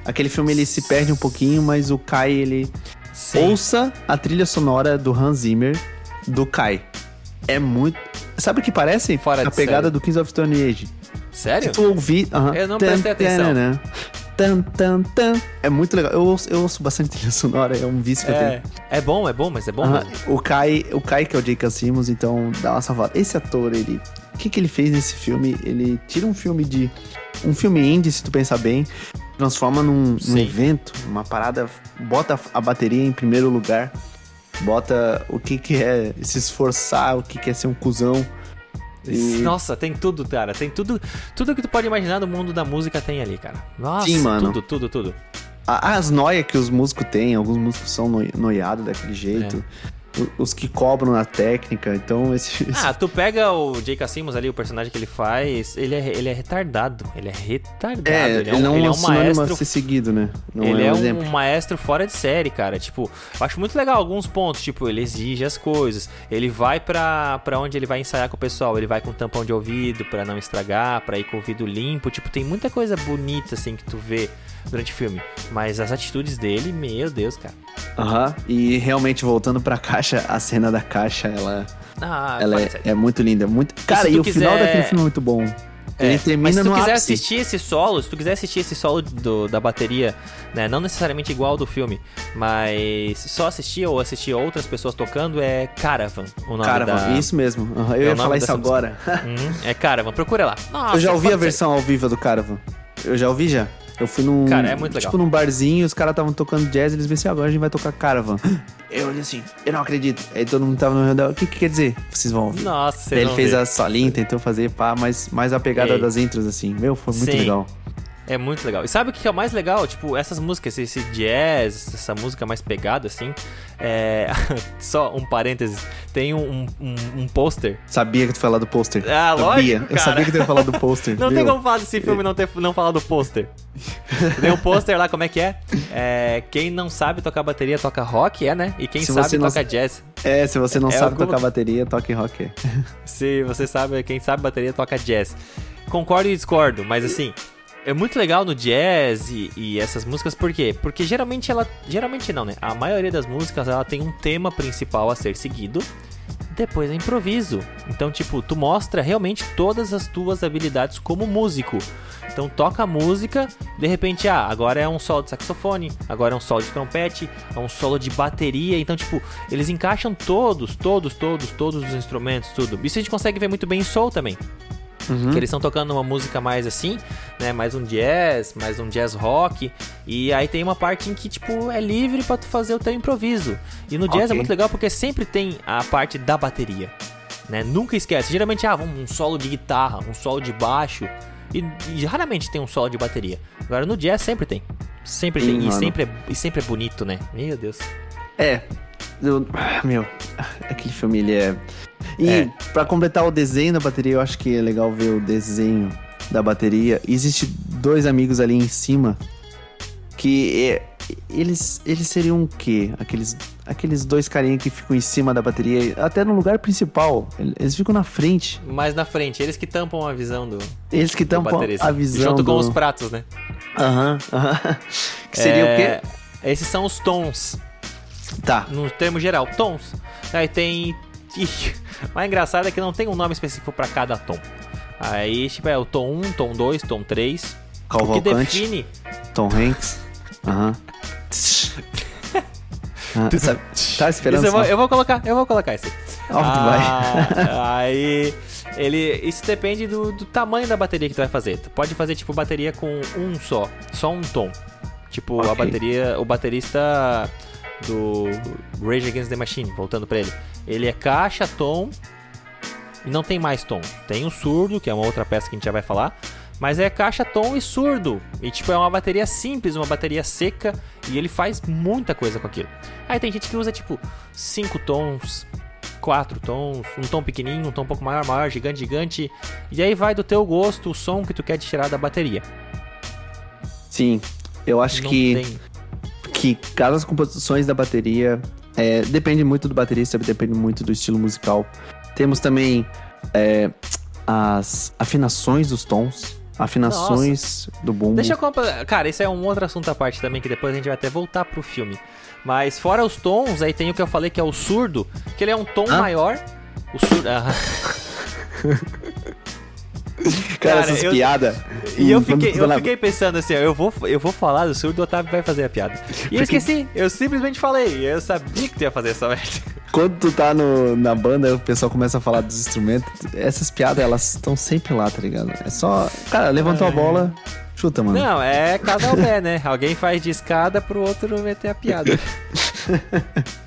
S1: Aquele filme ele se perde um pouquinho, mas o Kai, ele.
S2: Sim.
S1: Ouça a trilha sonora do Hans Zimmer do Kai. É muito. Sabe o que parece?
S2: Fora
S1: a pegada do Kings of Stone Age.
S2: Sério?
S1: Se tu ouvir. aham.
S2: Eu não prestei atenção.
S1: tanana, Tan, tan, tan. É muito legal. Eu ouço, eu ouço bastante trilha sonora, é um vício que eu tenho.
S2: É, é bom, é bom, mas é bom
S1: Aham.
S2: mesmo.
S1: O Kai, o Kai que é o J.K. Simmons, então dá uma salvada. Esse ator, ele, o que que ele fez nesse filme? Ele tira um filme de um filme indie, se tu pensar bem, transforma num, num evento, uma parada, bota a bateria em primeiro lugar, bota o que que é se esforçar, o que que é ser um cuzão. E-
S2: Nossa, tem tudo, cara. Tem tudo. Tudo que tu pode imaginar do mundo da música tem ali, cara. Nossa,
S1: Sim, mano.
S2: tudo, tudo, tudo.
S1: As noias que os músicos têm, alguns músicos são noi- noiados daquele jeito. O- Os que cobram na técnica, então esse, esse
S2: Ah, tu pega o J.K. Simmons ali, o personagem que ele faz, ele é, ele é retardado. Ele é retardado.
S1: É,
S2: ele, é um,
S1: não
S2: ele é
S1: é
S2: um maestro.
S1: ser seguido, né? Não
S2: ele
S1: é
S2: é
S1: um
S2: um maestro fora de série, cara. Tipo, eu acho muito legal alguns pontos. Tipo, ele exige as coisas. Ele vai pra, pra onde ele vai ensaiar com o pessoal. Ele vai com tampão de ouvido pra não estragar, pra ir com o ouvido limpo. Tipo, tem muita coisa bonita, assim, que tu vê durante o filme. Mas as atitudes dele, meu Deus, cara.
S1: Aham. E realmente, voltando pra caixa, a cena da caixa, ela,
S2: Ah,
S1: ela é, é muito linda. Muito... Cara, e o final
S2: quiser-
S1: daquele filme é muito bom. Ele
S2: É,
S1: termina
S2: mas se tu quiser
S1: ápice.
S2: assistir esse solo, se tu quiser assistir esse solo do- da bateria, né, não necessariamente igual ao do filme, mas só assistir ou assistir outras pessoas tocando é Caravan, o nome
S1: Cara,
S2: da...
S1: isso mesmo. Eu
S2: É
S1: ia falar isso agora.
S2: Hum, é Caravan, procura lá. Nossa,
S1: eu já ouvi a
S2: ser.
S1: versão ao vivo do Caravan. Eu já ouvi já. Eu fui num.
S2: Cara, é muito
S1: Tipo
S2: legal.
S1: num barzinho, os caras estavam tocando jazz, eles pensaram, agora a gente vai tocar Caravan. Eu olhei assim, eu não acredito. Aí todo mundo tava no redor. O que, que quer dizer? Vocês vão ouvir.
S2: Nossa,
S1: Daí ele fez
S2: ver.
S1: a solinha, tentou fazer pá, mas mais a pegada
S2: Ei.
S1: das intros, assim. Meu, foi muito
S2: Sim.
S1: legal.
S2: É muito legal. E sabe o que é o mais legal? Tipo, essas músicas, esse jazz, essa música mais pegada, assim. É... Só um parênteses. Tem um, um, um pôster.
S1: Sabia que tu ia falar do pôster.
S2: Ah,
S1: sabia.
S2: lógico,
S1: Eu sabia que tu ia falar do pôster.
S2: Não
S1: viu?
S2: tem como falar desse filme não, ter, não falar do pôster. Tem um pôster lá, como é que é? é? Quem não sabe tocar bateria toca rock, é, né? E quem
S1: Se
S2: sabe
S1: não-
S2: toca jazz.
S1: É, se você não
S2: É
S1: sabe tocar bateria, toque rock.
S2: Se você sabe, quem sabe bateria toca jazz. Concordo e discordo, mas assim, é muito legal no jazz e, e essas músicas, por quê? Porque geralmente ela. Geralmente não, né? A maioria das músicas ela tem um tema principal a ser seguido. Depois é improviso. Então, tipo, tu mostra realmente todas as tuas habilidades como músico. Então toca a música, de repente, ah, agora é um solo de saxofone, agora é um solo de trompete, é um solo de bateria. Então, tipo, eles encaixam todos, todos, todos, todos os instrumentos, tudo. Isso a gente consegue ver muito bem em soul também.
S1: Uhum.
S2: Que eles estão tocando uma música mais assim, né? Mais um jazz, mais um jazz rock. E aí tem uma parte em que, tipo, é livre pra tu fazer o teu improviso. E no jazz é
S1: Ok.
S2: muito legal porque sempre tem a parte da bateria. Né? Nunca esquece. Geralmente, ah, um solo de guitarra, um solo de baixo. E, e raramente tem um solo de bateria. Agora no jazz sempre tem. Sempre
S1: Sim,
S2: tem. E sempre, é, e sempre é bonito, né? Meu Deus.
S1: É. Eu- meu, aquele filme ele é. E
S2: É.
S1: pra completar o desenho da bateria, eu acho que é legal ver o desenho da bateria. Existe dois amigos ali em cima que é- eles eles seriam o quê? Aqueles aqueles dois carinhas que ficam em cima da bateria, até no lugar principal. Eles ficam na frente.
S2: Mais na frente, eles que tampam a visão do,
S1: Eles que tampam a visão
S2: Junto com
S1: do...
S2: os pratos, né?
S1: Aham, aham. Que seria
S2: É,
S1: o quê?
S2: Esses são os tons.
S1: Tá.
S2: no termo geral, tons. Aí tem. Mais engraçado é que não tem um nome específico pra cada tom. Aí, tipo, é o tom 1, tom 2, tom 3. O que define.
S1: Tom Hanks. Aham. Ah, sabe- tá esperando
S2: Isso eu, vou, eu vou colocar, eu vou colocar esse. Ah, aí. Ele, isso depende do, do tamanho da bateria que tu vai fazer. Tu pode fazer tipo bateria com um só, só um tom. Tipo a
S1: Ok.
S2: bateria, o baterista do Rage Against the Machine, voltando pra ele. Ele é caixa, tom e não tem mais tom. Tem o surdo, que é uma outra peça que a gente já vai falar, mas é caixa, tom e surdo. E tipo é uma bateria simples, uma bateria seca e ele faz muita coisa com aquilo. Aí tem gente que usa tipo cinco tons, quatro tons, um tom pequenininho, um tom um pouco maior, maior, gigante, gigante. E aí vai do teu gosto o som que tu quer tirar da bateria.
S1: Sim, eu acho
S2: Não
S1: que,
S2: tem.
S1: Que cada composições da bateria é, depende muito do baterista, depende muito do estilo musical. Temos também é, as afinações dos tons, afinações do bumbo.
S2: Deixa eu. Cara, esse é um outro assunto à parte também, que depois a gente vai até voltar pro filme. Mas fora os tons, aí tem o que eu falei que é o surdo, que ele é um tom
S1: Hã?
S2: maior. O surdo. Ah.
S1: Cara,
S2: Cara,
S1: essas
S2: eu-
S1: piadas.
S2: E eu
S1: Hum,
S2: fiquei, eu fiquei pensando assim, ó, eu vou, eu vou falar do surdo, o Otávio vai fazer a piada. E eu esqueci, eu simplesmente falei, eu sabia que tu ia fazer essa merda.
S1: Quando tu tá no, na banda, o pessoal começa a falar dos instrumentos. Essas piadas, elas estão sempre lá, tá ligado? É só. Cara, levantou a bola, chuta, mano.
S2: Não, é cada pé, né? Alguém faz de escada pro outro meter a piada.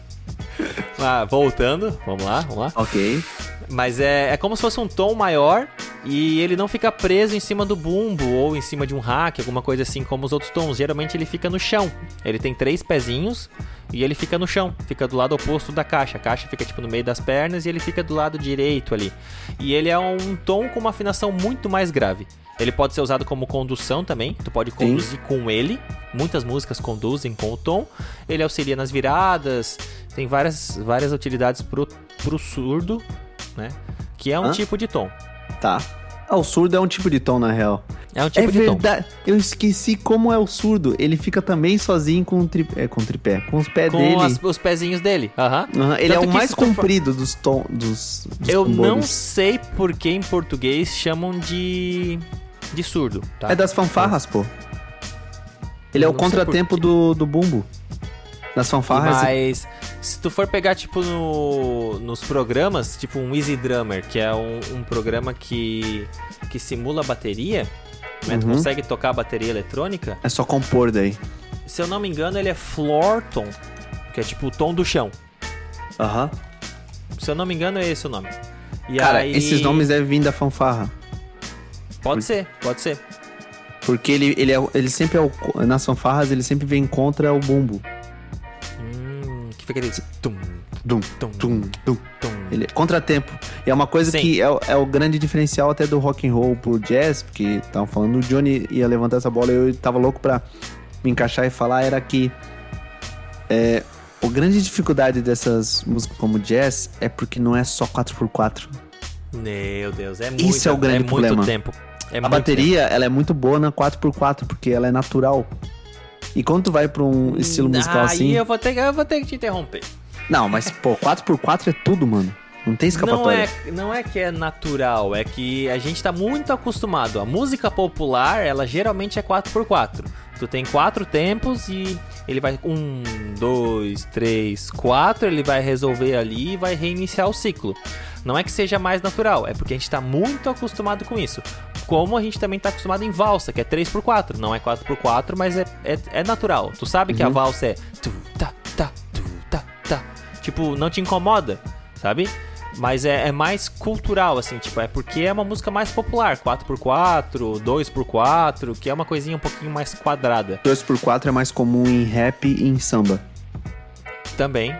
S2: Ah, voltando, vamos lá, vamos lá.
S1: Ok.
S2: Mas é, é como se fosse um tom maior e ele não fica preso em cima do bumbo ou em cima de um rack, alguma coisa assim como os outros tons. Geralmente ele fica no chão. Ele tem três pezinhos e ele fica no chão, fica do lado oposto da caixa. A caixa fica tipo no meio das pernas e ele fica do lado direito ali. E ele é um tom com uma afinação muito mais grave. Ele pode ser usado como condução também, tu pode conduzir com ele. Muitas músicas conduzem com o tom. Ele auxilia nas viradas, tem várias, várias utilidades pro, pro surdo, né? Que é um
S1: Hã?
S2: tipo de tom.
S1: Tá. Ah, o surdo é um tipo de tom, na real.
S2: É um tipo
S1: é
S2: de tom.
S1: verdade. Eu esqueci como é o surdo. Ele fica também sozinho com o tripé. É, com o tripé. Com os pés
S2: Com
S1: dele.
S2: as- os pezinhos dele. Aham.
S1: Aham, ele é
S2: Tanto
S1: o
S2: que
S1: mais
S2: for-
S1: comprido dos tom, dos, dos
S2: Eu não sei por que em português chamam de. de surdo, tá?
S1: É das fanfarras, pô. Ele é
S2: Eu
S1: o
S2: não sei
S1: contratempo do, do bumbo. Nas fanfarras.
S2: Mas se tu for pegar, tipo, no, nos programas, tipo um Easy Drummer, que é um, um programa que, que simula bateria, né? Tu
S1: Uhum.
S2: consegue tocar bateria eletrônica.
S1: É só compor daí.
S2: Se eu não me engano, ele é floor tom, que é tipo o tom do chão.
S1: Aham.
S2: Se eu não me engano, é esse o nome. E
S1: Cara,
S2: aí-
S1: esses nomes devem vir da fanfarra.
S2: Pode ser, pode ser.
S1: Porque ele, ele, é, ele sempre é o, nas fanfarras, ele sempre vem contra o bumbo.
S2: Que fica aquele tum,
S1: Dum,
S2: tum,
S1: tum, dum.
S2: tum.
S1: Ele, contratempo. E é uma coisa
S2: Sim.
S1: que é, o- é o grande diferencial até do rock and roll pro jazz, porque estavam falando, o Johnny ia levantar essa bola e eu tava louco pra me encaixar e falar, era que é, a grande dificuldade dessas músicas como jazz é porque não é só 4x4.
S2: Meu Deus, é muito,
S1: Isso é o grande
S2: muito
S1: problema.
S2: tempo. É
S1: a
S2: muito
S1: bateria, ela é muito boa na 4x4, porque ela é natural. E quando tu vai pra um estilo musical
S2: Aí
S1: assim...
S2: eu vou, ter, eu vou ter que te interromper.
S1: Não, mas pô, 4x4 é tudo, mano. Não tem
S2: Não
S1: escapatória.
S2: é, não é que é natural, é que a gente tá muito acostumado. A música popular, ela geralmente é 4x4. Tu tem quatro tempos e ele vai um, dois, três, quatro, ele vai resolver ali e vai reiniciar o ciclo. Não é que seja mais natural, é porque a gente tá muito acostumado com isso. Como a gente também tá acostumado em valsa, que é 3x4. Não é 4x4, mas é, é, é natural. Tu sabe que a
S1: Uhum.
S2: valsa é tu, tá, tá, tu, tá, tá. Tipo, não te incomoda, sabe? Mas é, é mais cultural, assim, tipo, é porque é uma música mais popular, 4x4, 2x4, que é uma coisinha um pouquinho mais quadrada
S1: 2x4 é mais comum em rap e em samba.
S2: também.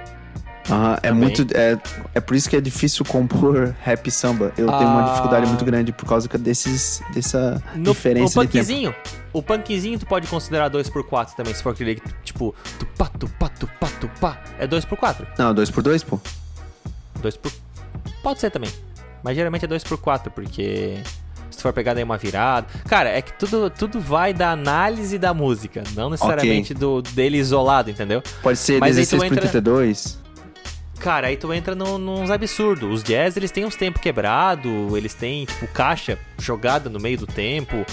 S1: Aham, é muito. É, é por isso que é difícil compor rap samba. Eu tenho uma
S2: Ah.
S1: dificuldade muito grande por causa desses, dessa
S2: No,
S1: diferença
S2: o
S1: de tempo.
S2: punkzinho, o punkzinho tu pode considerar 2x4 também, se for aquele que, tipo, tupá, tupá, tupá, tupá, é 2x4.
S1: Não, 2x2, pô.
S2: 2 por... Pode ser também. Mas geralmente é 2 por 4 porque se tu for pegar daí uma virada. Cara, é que tudo, tudo vai da análise da música, não necessariamente do dele isolado, entendeu?
S1: Pode ser
S2: Mas aí tu
S1: 16 por
S2: entra-
S1: 32.
S2: Cara, aí tu entra no, nos absurdos. Os jazz, eles têm uns tempos quebrado, eles têm, tipo, caixa jogada no meio do tempo,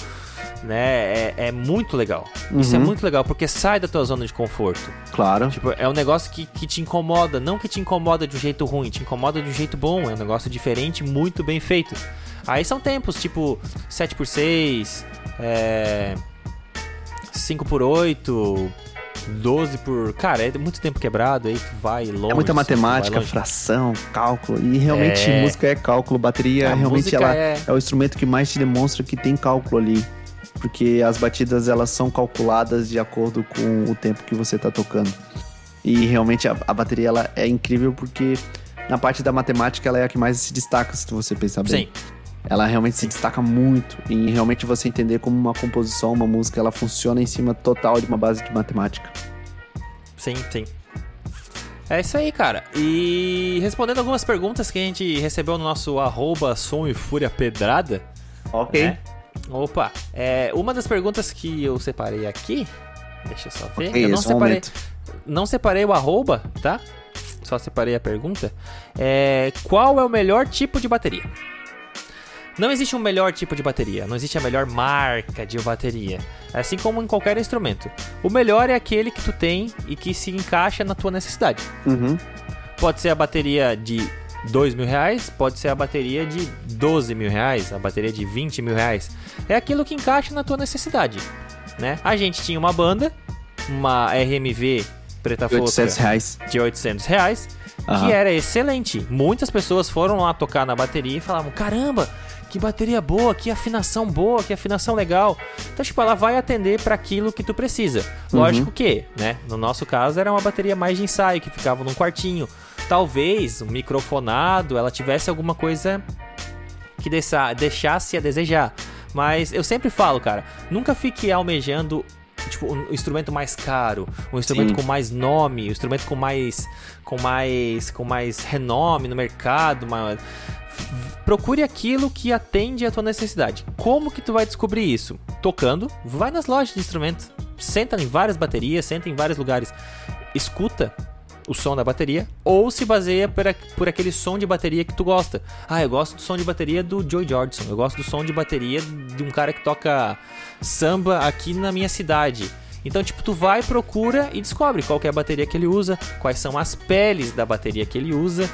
S2: né? É, é muito legal. Isso é
S1: Uhum.
S2: muito legal, porque sai da tua zona de conforto.
S1: Claro.
S2: Tipo, é um negócio que, que te incomoda, não que te incomoda de um jeito ruim, te incomoda de um jeito bom, é um negócio diferente, muito bem feito. Aí são tempos, tipo, 7x6, é... 5x8, 12 por. Cara, é muito tempo quebrado, aí tu vai longe.
S1: É muita
S2: tu
S1: matemática, fração, cálculo. E realmente
S2: É.
S1: música é cálculo. Bateria
S2: A
S1: realmente ela
S2: é-
S1: é... o instrumento que mais te demonstra que tem cálculo ali. Porque as batidas elas são calculadas de acordo com o tempo que você tá tocando. E realmente a, a bateria ela é incrível porque na parte da matemática ela é a que mais se destaca, se você pensar bem.
S2: Sim,
S1: Ela realmente se destaca muito em realmente você entender como uma composição, uma música, ela funciona em cima total de uma base de matemática.
S2: sim, sim. É isso aí, cara. E respondendo algumas perguntas que a gente recebeu no nosso arroba som e fúria pedrada.
S1: Ok.
S2: né? Opa, é, uma das perguntas que eu separei aqui, deixa eu só ver.
S1: Ok,
S2: eu não
S1: é
S2: separei,
S1: momento.
S2: não separei o arroba, tá? Só separei a pergunta. É, qual é o melhor tipo de bateria? Não existe um melhor tipo de bateria, não existe a melhor marca de bateria. Assim como em qualquer instrumento. O melhor é aquele que tu tem e que se encaixa na tua necessidade.
S1: Uhum.
S2: Pode ser a bateria de 2 mil reais, pode ser a bateria de 12 mil reais, a bateria de 20 mil reais. É aquilo que encaixa na tua necessidade, né? A gente tinha uma banda, uma RMV preta
S1: 800
S2: fosca
S1: reais.
S2: de 800 reais,
S1: Aham.
S2: que era excelente. Muitas pessoas foram lá tocar na bateria e falavam, caramba, que bateria boa, que afinação boa, que afinação legal. Então, tipo, ela vai atender para aquilo que tu precisa. Lógico que, né? No nosso caso, era uma bateria mais de ensaio, que ficava num quartinho. Talvez, um microfonado, ela tivesse alguma coisa que deixa- deixasse a desejar. Mas eu sempre falo, cara, nunca fique almejando tipo um instrumento mais caro, um instrumento
S1: Sim.
S2: com mais nome, um instrumento com mais com mais com mais renome no mercado, uma- procure aquilo que atende à tua necessidade. Como que tu vai descobrir isso? Tocando, vai nas lojas de instrumentos, senta em várias baterias, senta em vários lugares, escuta o som da bateria ou se baseia por, por aquele som de bateria que tu gosta. Ah, eu gosto do som de bateria do Joey Jordison, eu gosto do som de bateria de um cara que toca samba aqui na minha cidade. Então, tipo, tu vai, procura e descobre qual é a bateria que ele usa, quais são as peles da bateria que ele usa.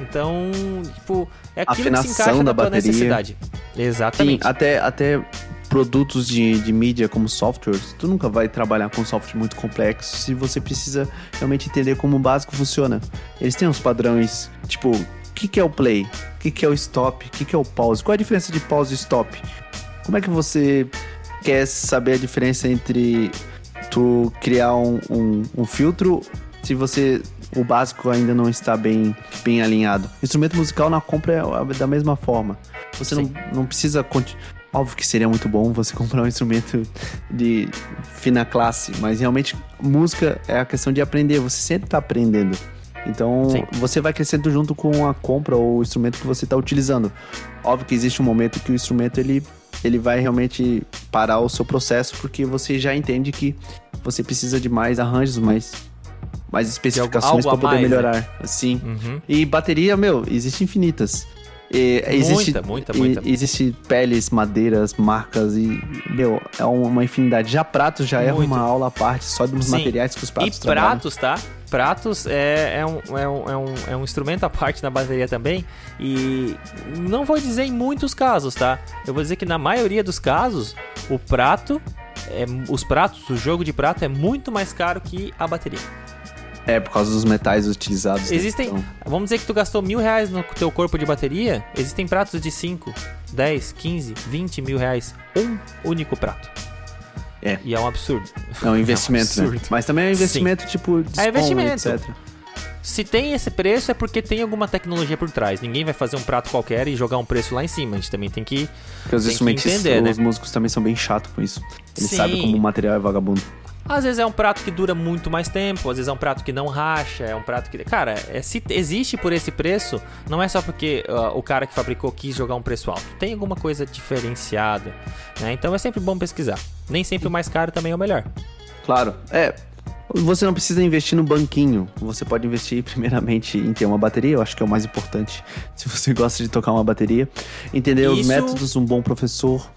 S2: Então, tipo, é aquilo que se
S1: Afinação
S2: encaixa
S1: da
S2: na
S1: bateria.
S2: necessidade.
S1: Sim,
S2: Exatamente.
S1: até, até produtos de, de mídia como softwares, tu nunca vai trabalhar com software muito complexo se você precisa realmente entender como o básico funciona. Eles têm uns padrões, tipo, o que, que é o play? O que, que é o stop? O que, que é o pause? Qual é a diferença de pause e stop? Como é que você quer saber a diferença entre tu criar um, um, um filtro se você o básico ainda não está bem, bem alinhado. Instrumento musical na compra é da mesma forma. Você não, não precisa. Óbvio que seria muito bom você comprar um instrumento de fina classe, mas realmente música é a questão de aprender. Você sempre está aprendendo. Então Sim. você vai crescendo junto com a compra ou o instrumento que você está utilizando. Óbvio que existe um momento que o instrumento ele, ele vai realmente parar o seu processo porque você já entende que você precisa de mais arranjos, mais mais especificações para poder mais, né? melhorar. Né? Assim. Uhum. E bateria, meu, existe infinitas. E, existe, muita, muita, muita. E, existe peles, madeiras, marcas e, meu, é uma infinidade. Já pratos já é uma aula à parte só dos Sim. materiais que os pratos
S2: E trabalham. pratos, tá? Pratos é, é, um, é, um, é, um, é um instrumento à parte na bateria também. E não vou dizer em muitos casos, tá? Eu vou dizer que na maioria dos casos, o prato, é, os pratos, o jogo de prato é muito mais caro que a bateria.
S1: É, por causa dos metais utilizados.
S2: Né? Existem. Então... Vamos dizer que tu gastou mil reais no teu corpo de bateria. Existem pratos de 5, 10, 15, 20 mil reais. Um único prato.
S1: É.
S2: E é um absurdo.
S1: É um investimento, é um né? Mas também é um investimento, Sim. tipo,
S2: de é investimento. etc. Se tem esse preço é porque tem alguma tecnologia por trás. Ninguém vai fazer um prato qualquer e jogar um preço lá em cima. A gente também tem que, porque os tem que entender,
S1: os né? músicos também são bem chatos com isso. Eles Sim. sabem como o material é vagabundo.
S2: Às vezes é um prato que dura muito mais tempo, às vezes é um prato que não racha, é um prato que. Cara, é, se existe por esse preço, não é só porque uh, o cara que fabricou quis jogar um preço alto. Tem alguma coisa diferenciada. Né? Então é sempre bom pesquisar. Nem sempre o mais caro também é o melhor.
S1: Claro. É, você não precisa investir no banquinho. Você pode investir primeiramente em ter uma bateria, eu acho que é o mais importante. Se você gosta de tocar uma bateria, entender Isso... os métodos, um bom professor.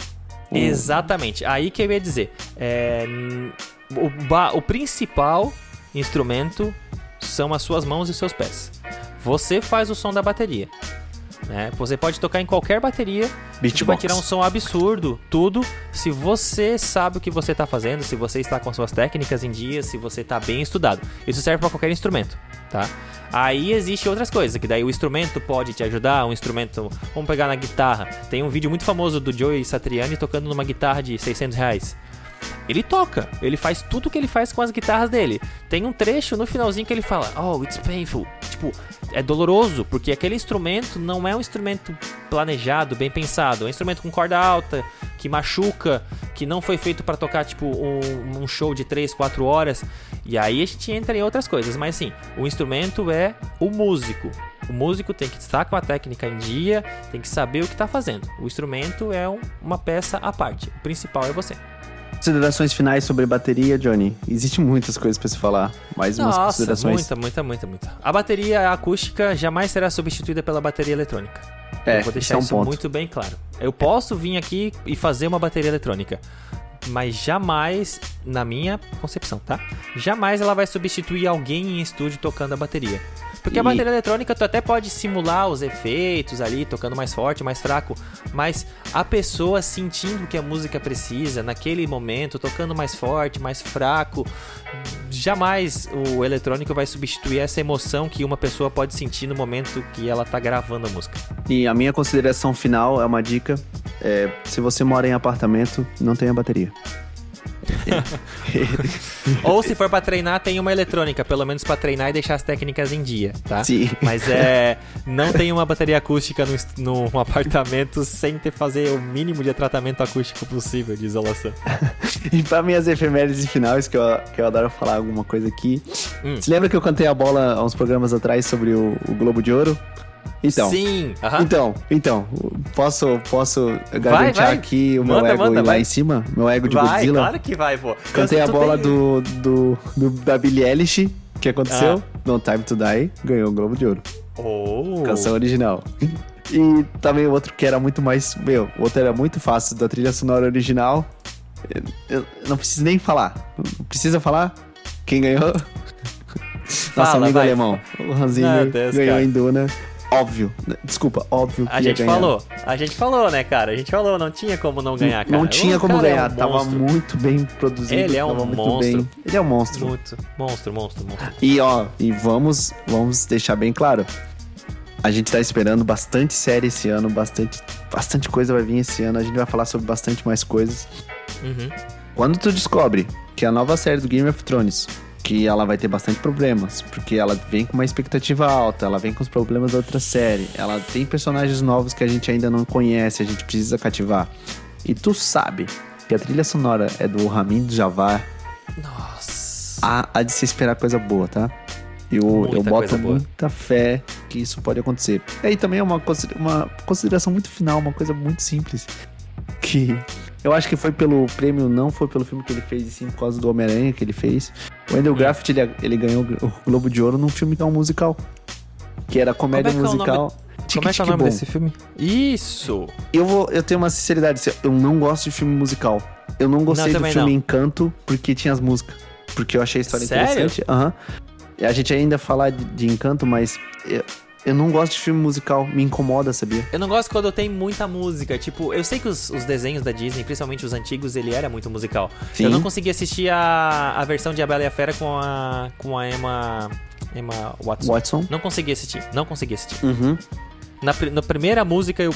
S2: Um... Exatamente. Aí que eu ia dizer. É o, o principal instrumento são as suas mãos e seus pés. Você faz o som da bateria. Né? Você pode tocar em qualquer bateria, Beatbox. vai tirar um som absurdo, tudo, se você sabe o que você está fazendo, se você está com suas técnicas em dia, se você está bem estudado. Isso serve para qualquer instrumento, tá? Aí existe outras coisas, que daí o instrumento pode te ajudar, um instrumento, vamos pegar na guitarra. Tem um vídeo muito famoso do Joey Satriani tocando numa guitarra de 600 reais ele toca, ele faz tudo que ele faz com as guitarras dele. Tem um trecho no finalzinho que ele fala: Oh, it's painful. Tipo, é doloroso, porque aquele instrumento não é um instrumento planejado, bem pensado. É um instrumento com corda alta, que machuca, que não foi feito para tocar, tipo, um, um, show de 3, 4 horas. E aí a gente entra em outras coisas. Mas sim, o instrumento é o músico. O músico tem que estar com a técnica em dia, tem que saber o que está fazendo. O instrumento é um, uma peça à parte. O principal é você.
S1: Considerações finais sobre bateria, Johnny. Existem muitas coisas para se falar. Mais umas Nossa, considerações.
S2: Muita, muita, muita, muita. A bateria acústica jamais será substituída pela bateria eletrônica. É, Eu vou deixar é um isso ponto. muito bem claro. Eu posso vir aqui e fazer uma bateria eletrônica mas jamais, na minha concepção, tá? Jamais ela vai substituir alguém em estúdio tocando a bateria. Porque e... a bateria eletrônica tu até pode simular os efeitos ali, tocando mais forte, mais fraco, mas a pessoa sentindo que a música precisa naquele momento, tocando mais forte, mais fraco, jamais o eletrônico vai substituir essa emoção que uma pessoa pode sentir no momento que ela tá gravando a música.
S1: E a minha consideração final é uma dica: é, se você mora em apartamento, não tenha bateria.
S2: Ou se for para treinar, tem uma eletrônica, pelo menos para treinar e deixar as técnicas em dia, tá?
S1: Sim.
S2: Mas é. Não tem uma bateria acústica no, no apartamento sem ter fazer o mínimo de tratamento acústico possível de isolação.
S1: e para minhas efemérides finais, que eu, que eu adoro falar alguma coisa aqui. Hum. Você lembra que eu cantei a bola há uns programas atrás sobre o, o Globo de Ouro? Então.
S2: Sim.
S1: Então, então, posso, posso garantir aqui o meu manda, ego manda, lá vai. em cima? Meu ego de
S2: vai,
S1: Godzilla?
S2: Claro que vai, pô.
S1: Cantei a bola tem... do, do, do, da Billie Eilish. O que aconteceu? Ah. No Time to Die ganhou o Globo de Ouro.
S2: Oh.
S1: Canção original. E também o outro que era muito mais. Meu, o outro era muito fácil, da trilha sonora original. Eu, eu não preciso nem falar. Precisa falar? Quem ganhou? Fala, Nosso amigo vai. alemão. O Ranzinho ganhou cara. em Duna óbvio. Desculpa, óbvio que
S2: A gente falou. A gente falou, né, cara? A gente falou, não tinha como não ganhar, cara.
S1: Não tinha como ganhar, é um tava muito bem produzido.
S2: Ele é um monstro.
S1: Bem. Ele é um monstro.
S2: Muito. Monstro, monstro, monstro.
S1: E ó, e vamos, vamos deixar bem claro. A gente tá esperando bastante série esse ano, bastante bastante coisa vai vir esse ano, a gente vai falar sobre bastante mais coisas.
S2: Uhum.
S1: Quando tu descobre que a nova série do Game of Thrones, que ela vai ter bastante problemas, porque ela vem com uma expectativa alta, ela vem com os problemas da outra série, ela tem personagens novos que a gente ainda não conhece, a gente precisa cativar. E tu sabe que a trilha sonora é do Ramin Javar,
S2: Nossa.
S1: há, há de se esperar coisa boa, tá? Eu,
S2: Muita
S1: eu boto
S2: boa.
S1: muita fé que isso pode acontecer. E aí também é uma, uma consideração muito final, uma coisa muito simples. Que eu acho que foi pelo prêmio, não foi pelo filme que ele fez, e sim por causa do Homem-Aranha que ele fez. O. Andrew Graft, ele, ele ganhou o Globo de Ouro num filme que é um musical. Que era comédia
S2: é que é o
S1: musical.
S2: Como é que é o nome desse filme? Isso!
S1: Eu, vou, eu tenho uma sinceridade, eu não gosto de filme musical. Eu não gostei do
S2: também
S1: filme
S2: não.
S1: Encanto porque tinha as músicas. Porque eu achei a história
S2: Sério?
S1: interessante. Aham. E A gente ainda falar de, de Encanto, mas eu, eu não gosto de filme musical. Me incomoda, sabia?
S2: Eu não gosto quando tem muita música. Tipo, eu sei que os, os desenhos da Disney, principalmente os antigos, ele era muito musical.
S1: Sim.
S2: Eu não consegui assistir a, a versão de A Bela e a Fera com a, com a Emma, Emma Watson.
S1: Watson.
S2: Não consegui assistir, não consegui assistir.
S1: Uhum.
S2: Na, na primeira música eu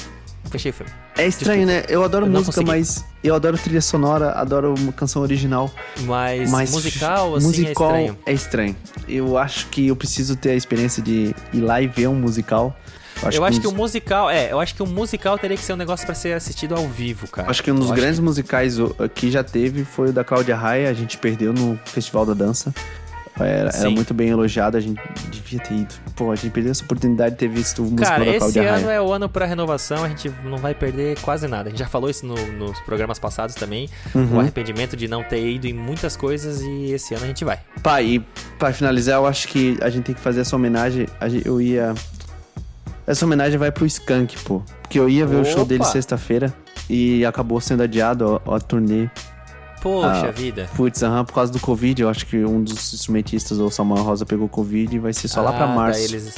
S2: fechei o filme.
S1: É estranho, né? Eu adoro
S2: Eu
S1: música, mas eu adoro trilha sonora, adoro uma canção original.
S2: Mas,
S1: Mas
S2: musical, assim,
S1: musical
S2: é estranho.
S1: é estranho. Eu acho que eu preciso ter a experiência de ir lá e ver um musical.
S2: eu acho que
S1: um
S2: o musical, é, eu acho que o musical teria que ser um negócio pra ser assistido ao vivo, cara.
S1: Acho que um dos
S2: Eu acho
S1: grandes musicais o- que já teve foi o da Cláudia Raia. A gente perdeu no Festival da Dança. Era, era muito bem elogiado, a gente devia ter ido. Pô, a gente perdeu essa oportunidade de ter visto o musical
S2: Cara,
S1: da
S2: esse ano
S1: Raia.
S2: é o ano pra renovação, a gente não vai perder quase nada. A gente já falou isso no- nos programas passados também.
S1: Uhum.
S2: O arrependimento de não ter ido em muitas coisas e esse ano a gente vai.
S1: Pá, e pra finalizar, eu acho que a gente tem que fazer essa homenagem. Eu ia. Essa homenagem vai pro Skank, pô. Porque eu ia ver o show
S2: Opa!
S1: dele sexta-feira e acabou sendo adiado a, a turnê.
S2: Poxa
S1: Ah,
S2: vida.
S1: Putz, aham, por causa do Covid, eu acho que um dos instrumentistas, o Samuel Rosa, pegou Covid e vai ser só lá pra
S2: Ah,
S1: março.
S2: eles...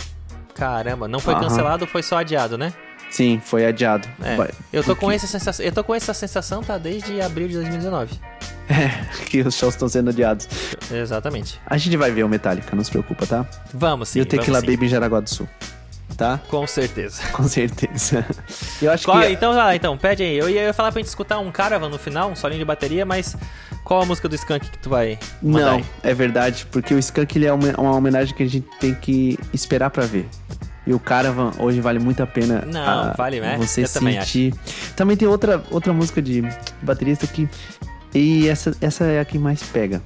S2: Caramba, não foi
S1: Aham.
S2: cancelado, foi só adiado, né?
S1: Sim, foi adiado.
S2: É. Eu tô com
S1: porque-
S2: essa sensação, eu tô com essa sensação tá desde abril de 2019.
S1: que os shows estão sendo adiados.
S2: Exatamente.
S1: A gente vai ver o Metallica, não se preocupa, tá?
S2: Vamos sim.
S1: e o Tequila
S2: vamos.
S1: Baby em Jaraguá do Sul. Tá?
S2: Com certeza.
S1: Com certeza. Eu acho
S2: Qual-
S1: que.
S2: Então vai lá, então, pede aí. Eu ia falar pra gente escutar um Caravan no final, um solinho de bateria, mas qual a música do Skunk que tu vai mandar
S1: Não,
S2: aí?
S1: é verdade, porque o Skunk ele é uma, uma homenagem que a gente tem que esperar pra ver. E o Caravan hoje vale muito a pena
S2: Não,
S1: a-
S2: vale, né?
S1: você
S2: Eu também
S1: sentir. Também tem outra, outra música de baterista que. E essa, essa é a que mais pega.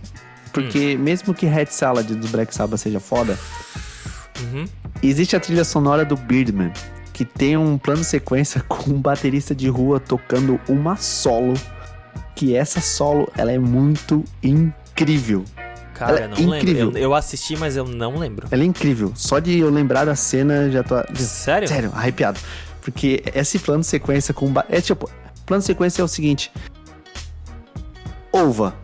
S1: Porque
S2: Hum.
S1: mesmo que Red Salad do Black Sabbath seja foda,
S2: Uhum.
S1: existe a trilha sonora do Birdman, que tem um plano sequência com um baterista de rua tocando uma solo. Que essa solo, ela é muito incrível.
S2: Cara,
S1: Ela é
S2: eu não
S1: incrível.
S2: lembro. Eu, eu assisti, mas eu não lembro.
S1: Ela é incrível. Só de eu lembrar da cena, já tô.
S2: Sério?
S1: Sério, arrepiado. Porque esse plano de sequência com. É tipo. Plano de sequência é o seguinte. Ova.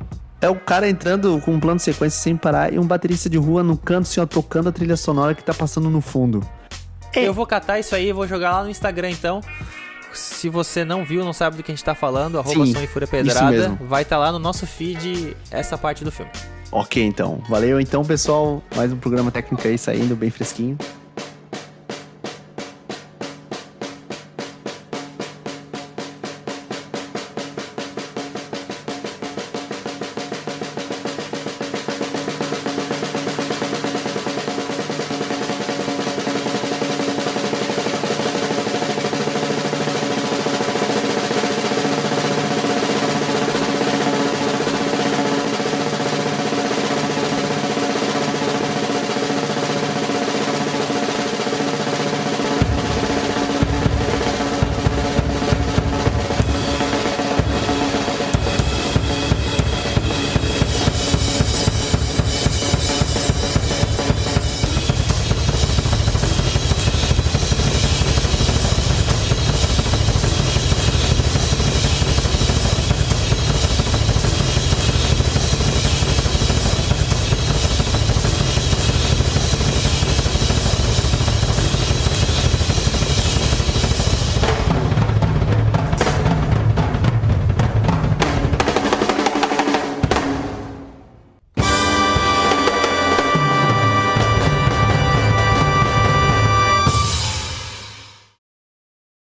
S1: É o cara entrando com um plano de sequência sem parar e um baterista de rua no canto, assim, ó, tocando a trilha sonora que tá passando no fundo. É.
S2: Eu vou catar isso aí e vou jogar lá no Instagram então. Se você não viu, não sabe do que a gente tá falando, arroba
S1: Sim,
S2: Som e Fúria Pedrada, vai estar lá no nosso feed essa parte do filme.
S1: Ok, então. Valeu então, pessoal. Mais um programa técnico aí saindo bem fresquinho.